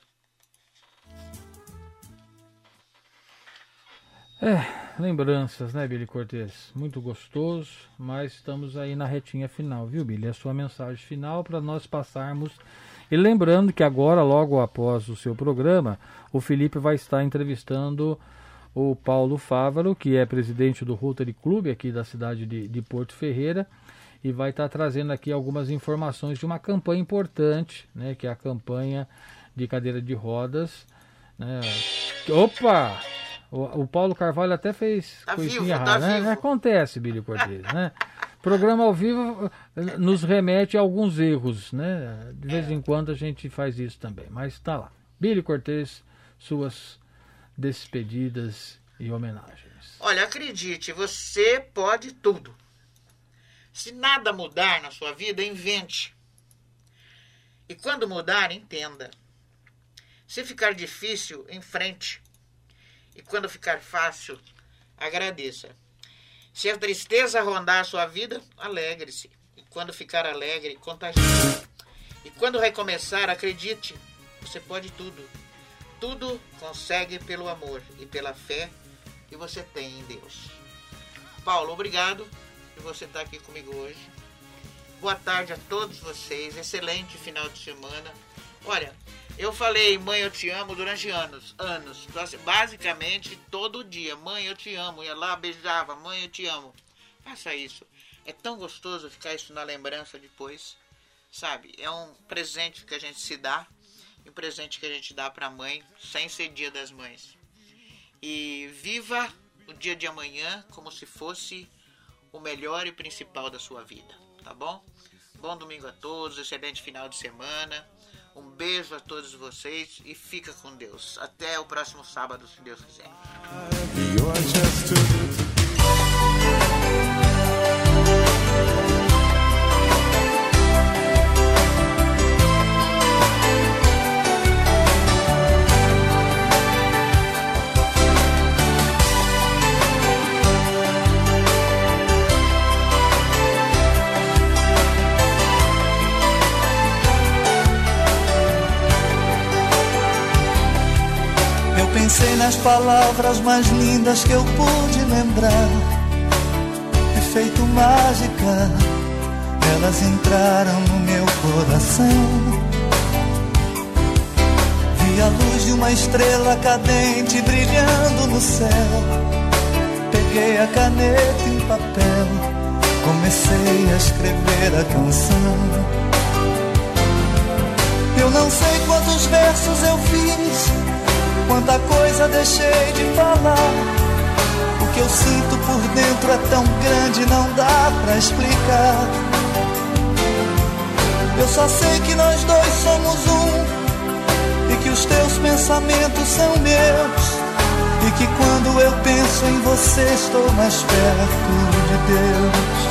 Speaker 3: É, lembranças, né, Billy Cortez? Muito gostoso, mas estamos aí na retinha final, viu, Billy? A sua mensagem final para nós passarmos. E lembrando que agora, logo após o seu programa, o Felipe vai estar entrevistando o Paulo Fávaro, que é presidente do Rotary Club aqui da cidade de, de Porto Ferreira, e vai estar trazendo aqui algumas informações de uma campanha importante, né, que é a campanha de cadeira de rodas. Né? Opa! O, o Paulo Carvalho até fez
Speaker 2: Tá
Speaker 3: coisinha
Speaker 2: vivo, tá
Speaker 3: errada, né?
Speaker 2: vivo.
Speaker 3: Acontece, Billy Cortez, né? Programa ao vivo eh, nos remete a alguns erros, né? De vez em quando a gente faz isso também, mas tá lá. Billy Cortez, suas despedidas e homenagens.
Speaker 2: Olha, acredite, você pode tudo. Se nada mudar na sua vida, invente. E quando mudar, entenda. Se ficar difícil, enfrente. E quando ficar fácil, agradeça. Se a tristeza rondar a sua vida, alegre-se. E quando ficar alegre, contagie. E quando recomeçar, acredite, você pode tudo. Tudo consegue pelo amor e pela fé que você tem em Deus. Paulo, obrigado por você estar aqui comigo hoje. Boa tarde a todos vocês. Excelente final de semana. Olha, eu falei, mãe, eu te amo durante anos, anos. Então, assim, Basicamente todo dia, mãe, eu te amo. Ia lá, beijava, mãe, eu te amo. Faça isso. É tão gostoso ficar isso na lembrança depois, sabe? É um presente que a gente se dá um presente que a gente dá pra mãe sem ser dia das mães. E viva o dia de amanhã como se fosse o melhor e principal da sua vida, tá bom? Bom domingo a todos, excelente final de semana. Um beijo a todos vocês e fica com Deus. Até o próximo sábado, se Deus quiser.
Speaker 30: Nas palavras mais lindas que eu pude lembrar. E feito mágica, elas entraram no meu coração. Vi a luz de uma estrela cadente brilhando no céu. Peguei a caneta e papel, comecei a escrever a canção. Eu não sei quantos versos eu fiz, quanta coisa deixei de falar. O que eu sinto por dentro é tão grande, não dá pra explicar. Eu só sei que nós dois somos um, e que os teus pensamentos são meus. E que quando eu penso em você, estou mais perto de Deus.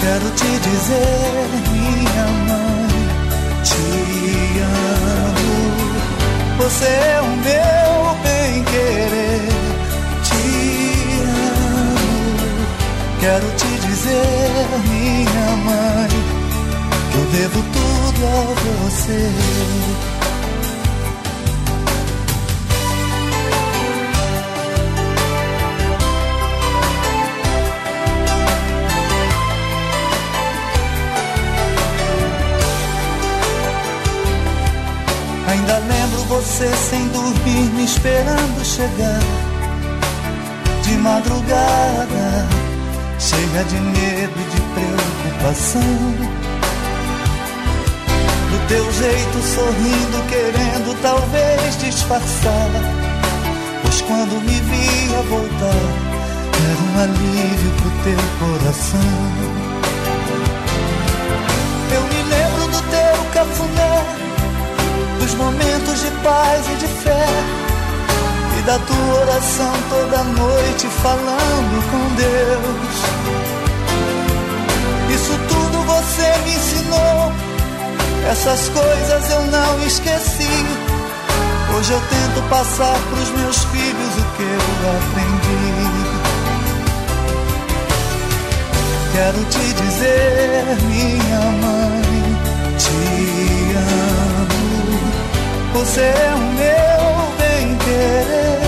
Speaker 30: Quero te dizer, minha mãe, te amo. Você é o meu bem-querer, te amo. Quero te dizer, minha mãe, que eu devo tudo a você. Você sem dormir, me esperando chegar. De madrugada, cheia de medo e de preocupação. Do teu jeito sorrindo, querendo talvez disfarçar. Pois quando me via voltar, era um alívio pro teu coração. Paz e de fé e da tua oração toda noite falando com Deus. Isso tudo você me ensinou, essas coisas eu não esqueci. Hoje eu tento passar pros meus filhos o que eu aprendi. Quero te dizer, minha mãe, te amo. Você é o meu bem-querer,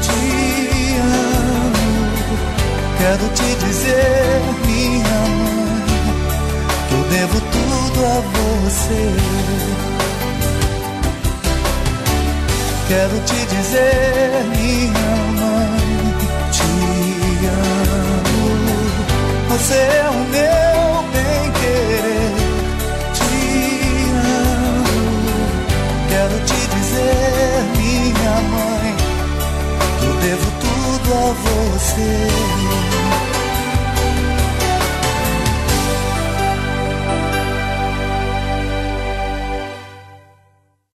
Speaker 30: te amo. Quero te dizer, minha mãe, que eu devo tudo a você. Quero te dizer, minha mãe, te amo. Você é o meu bem-querer, dizer, minha mãe, eu devo tudo a você.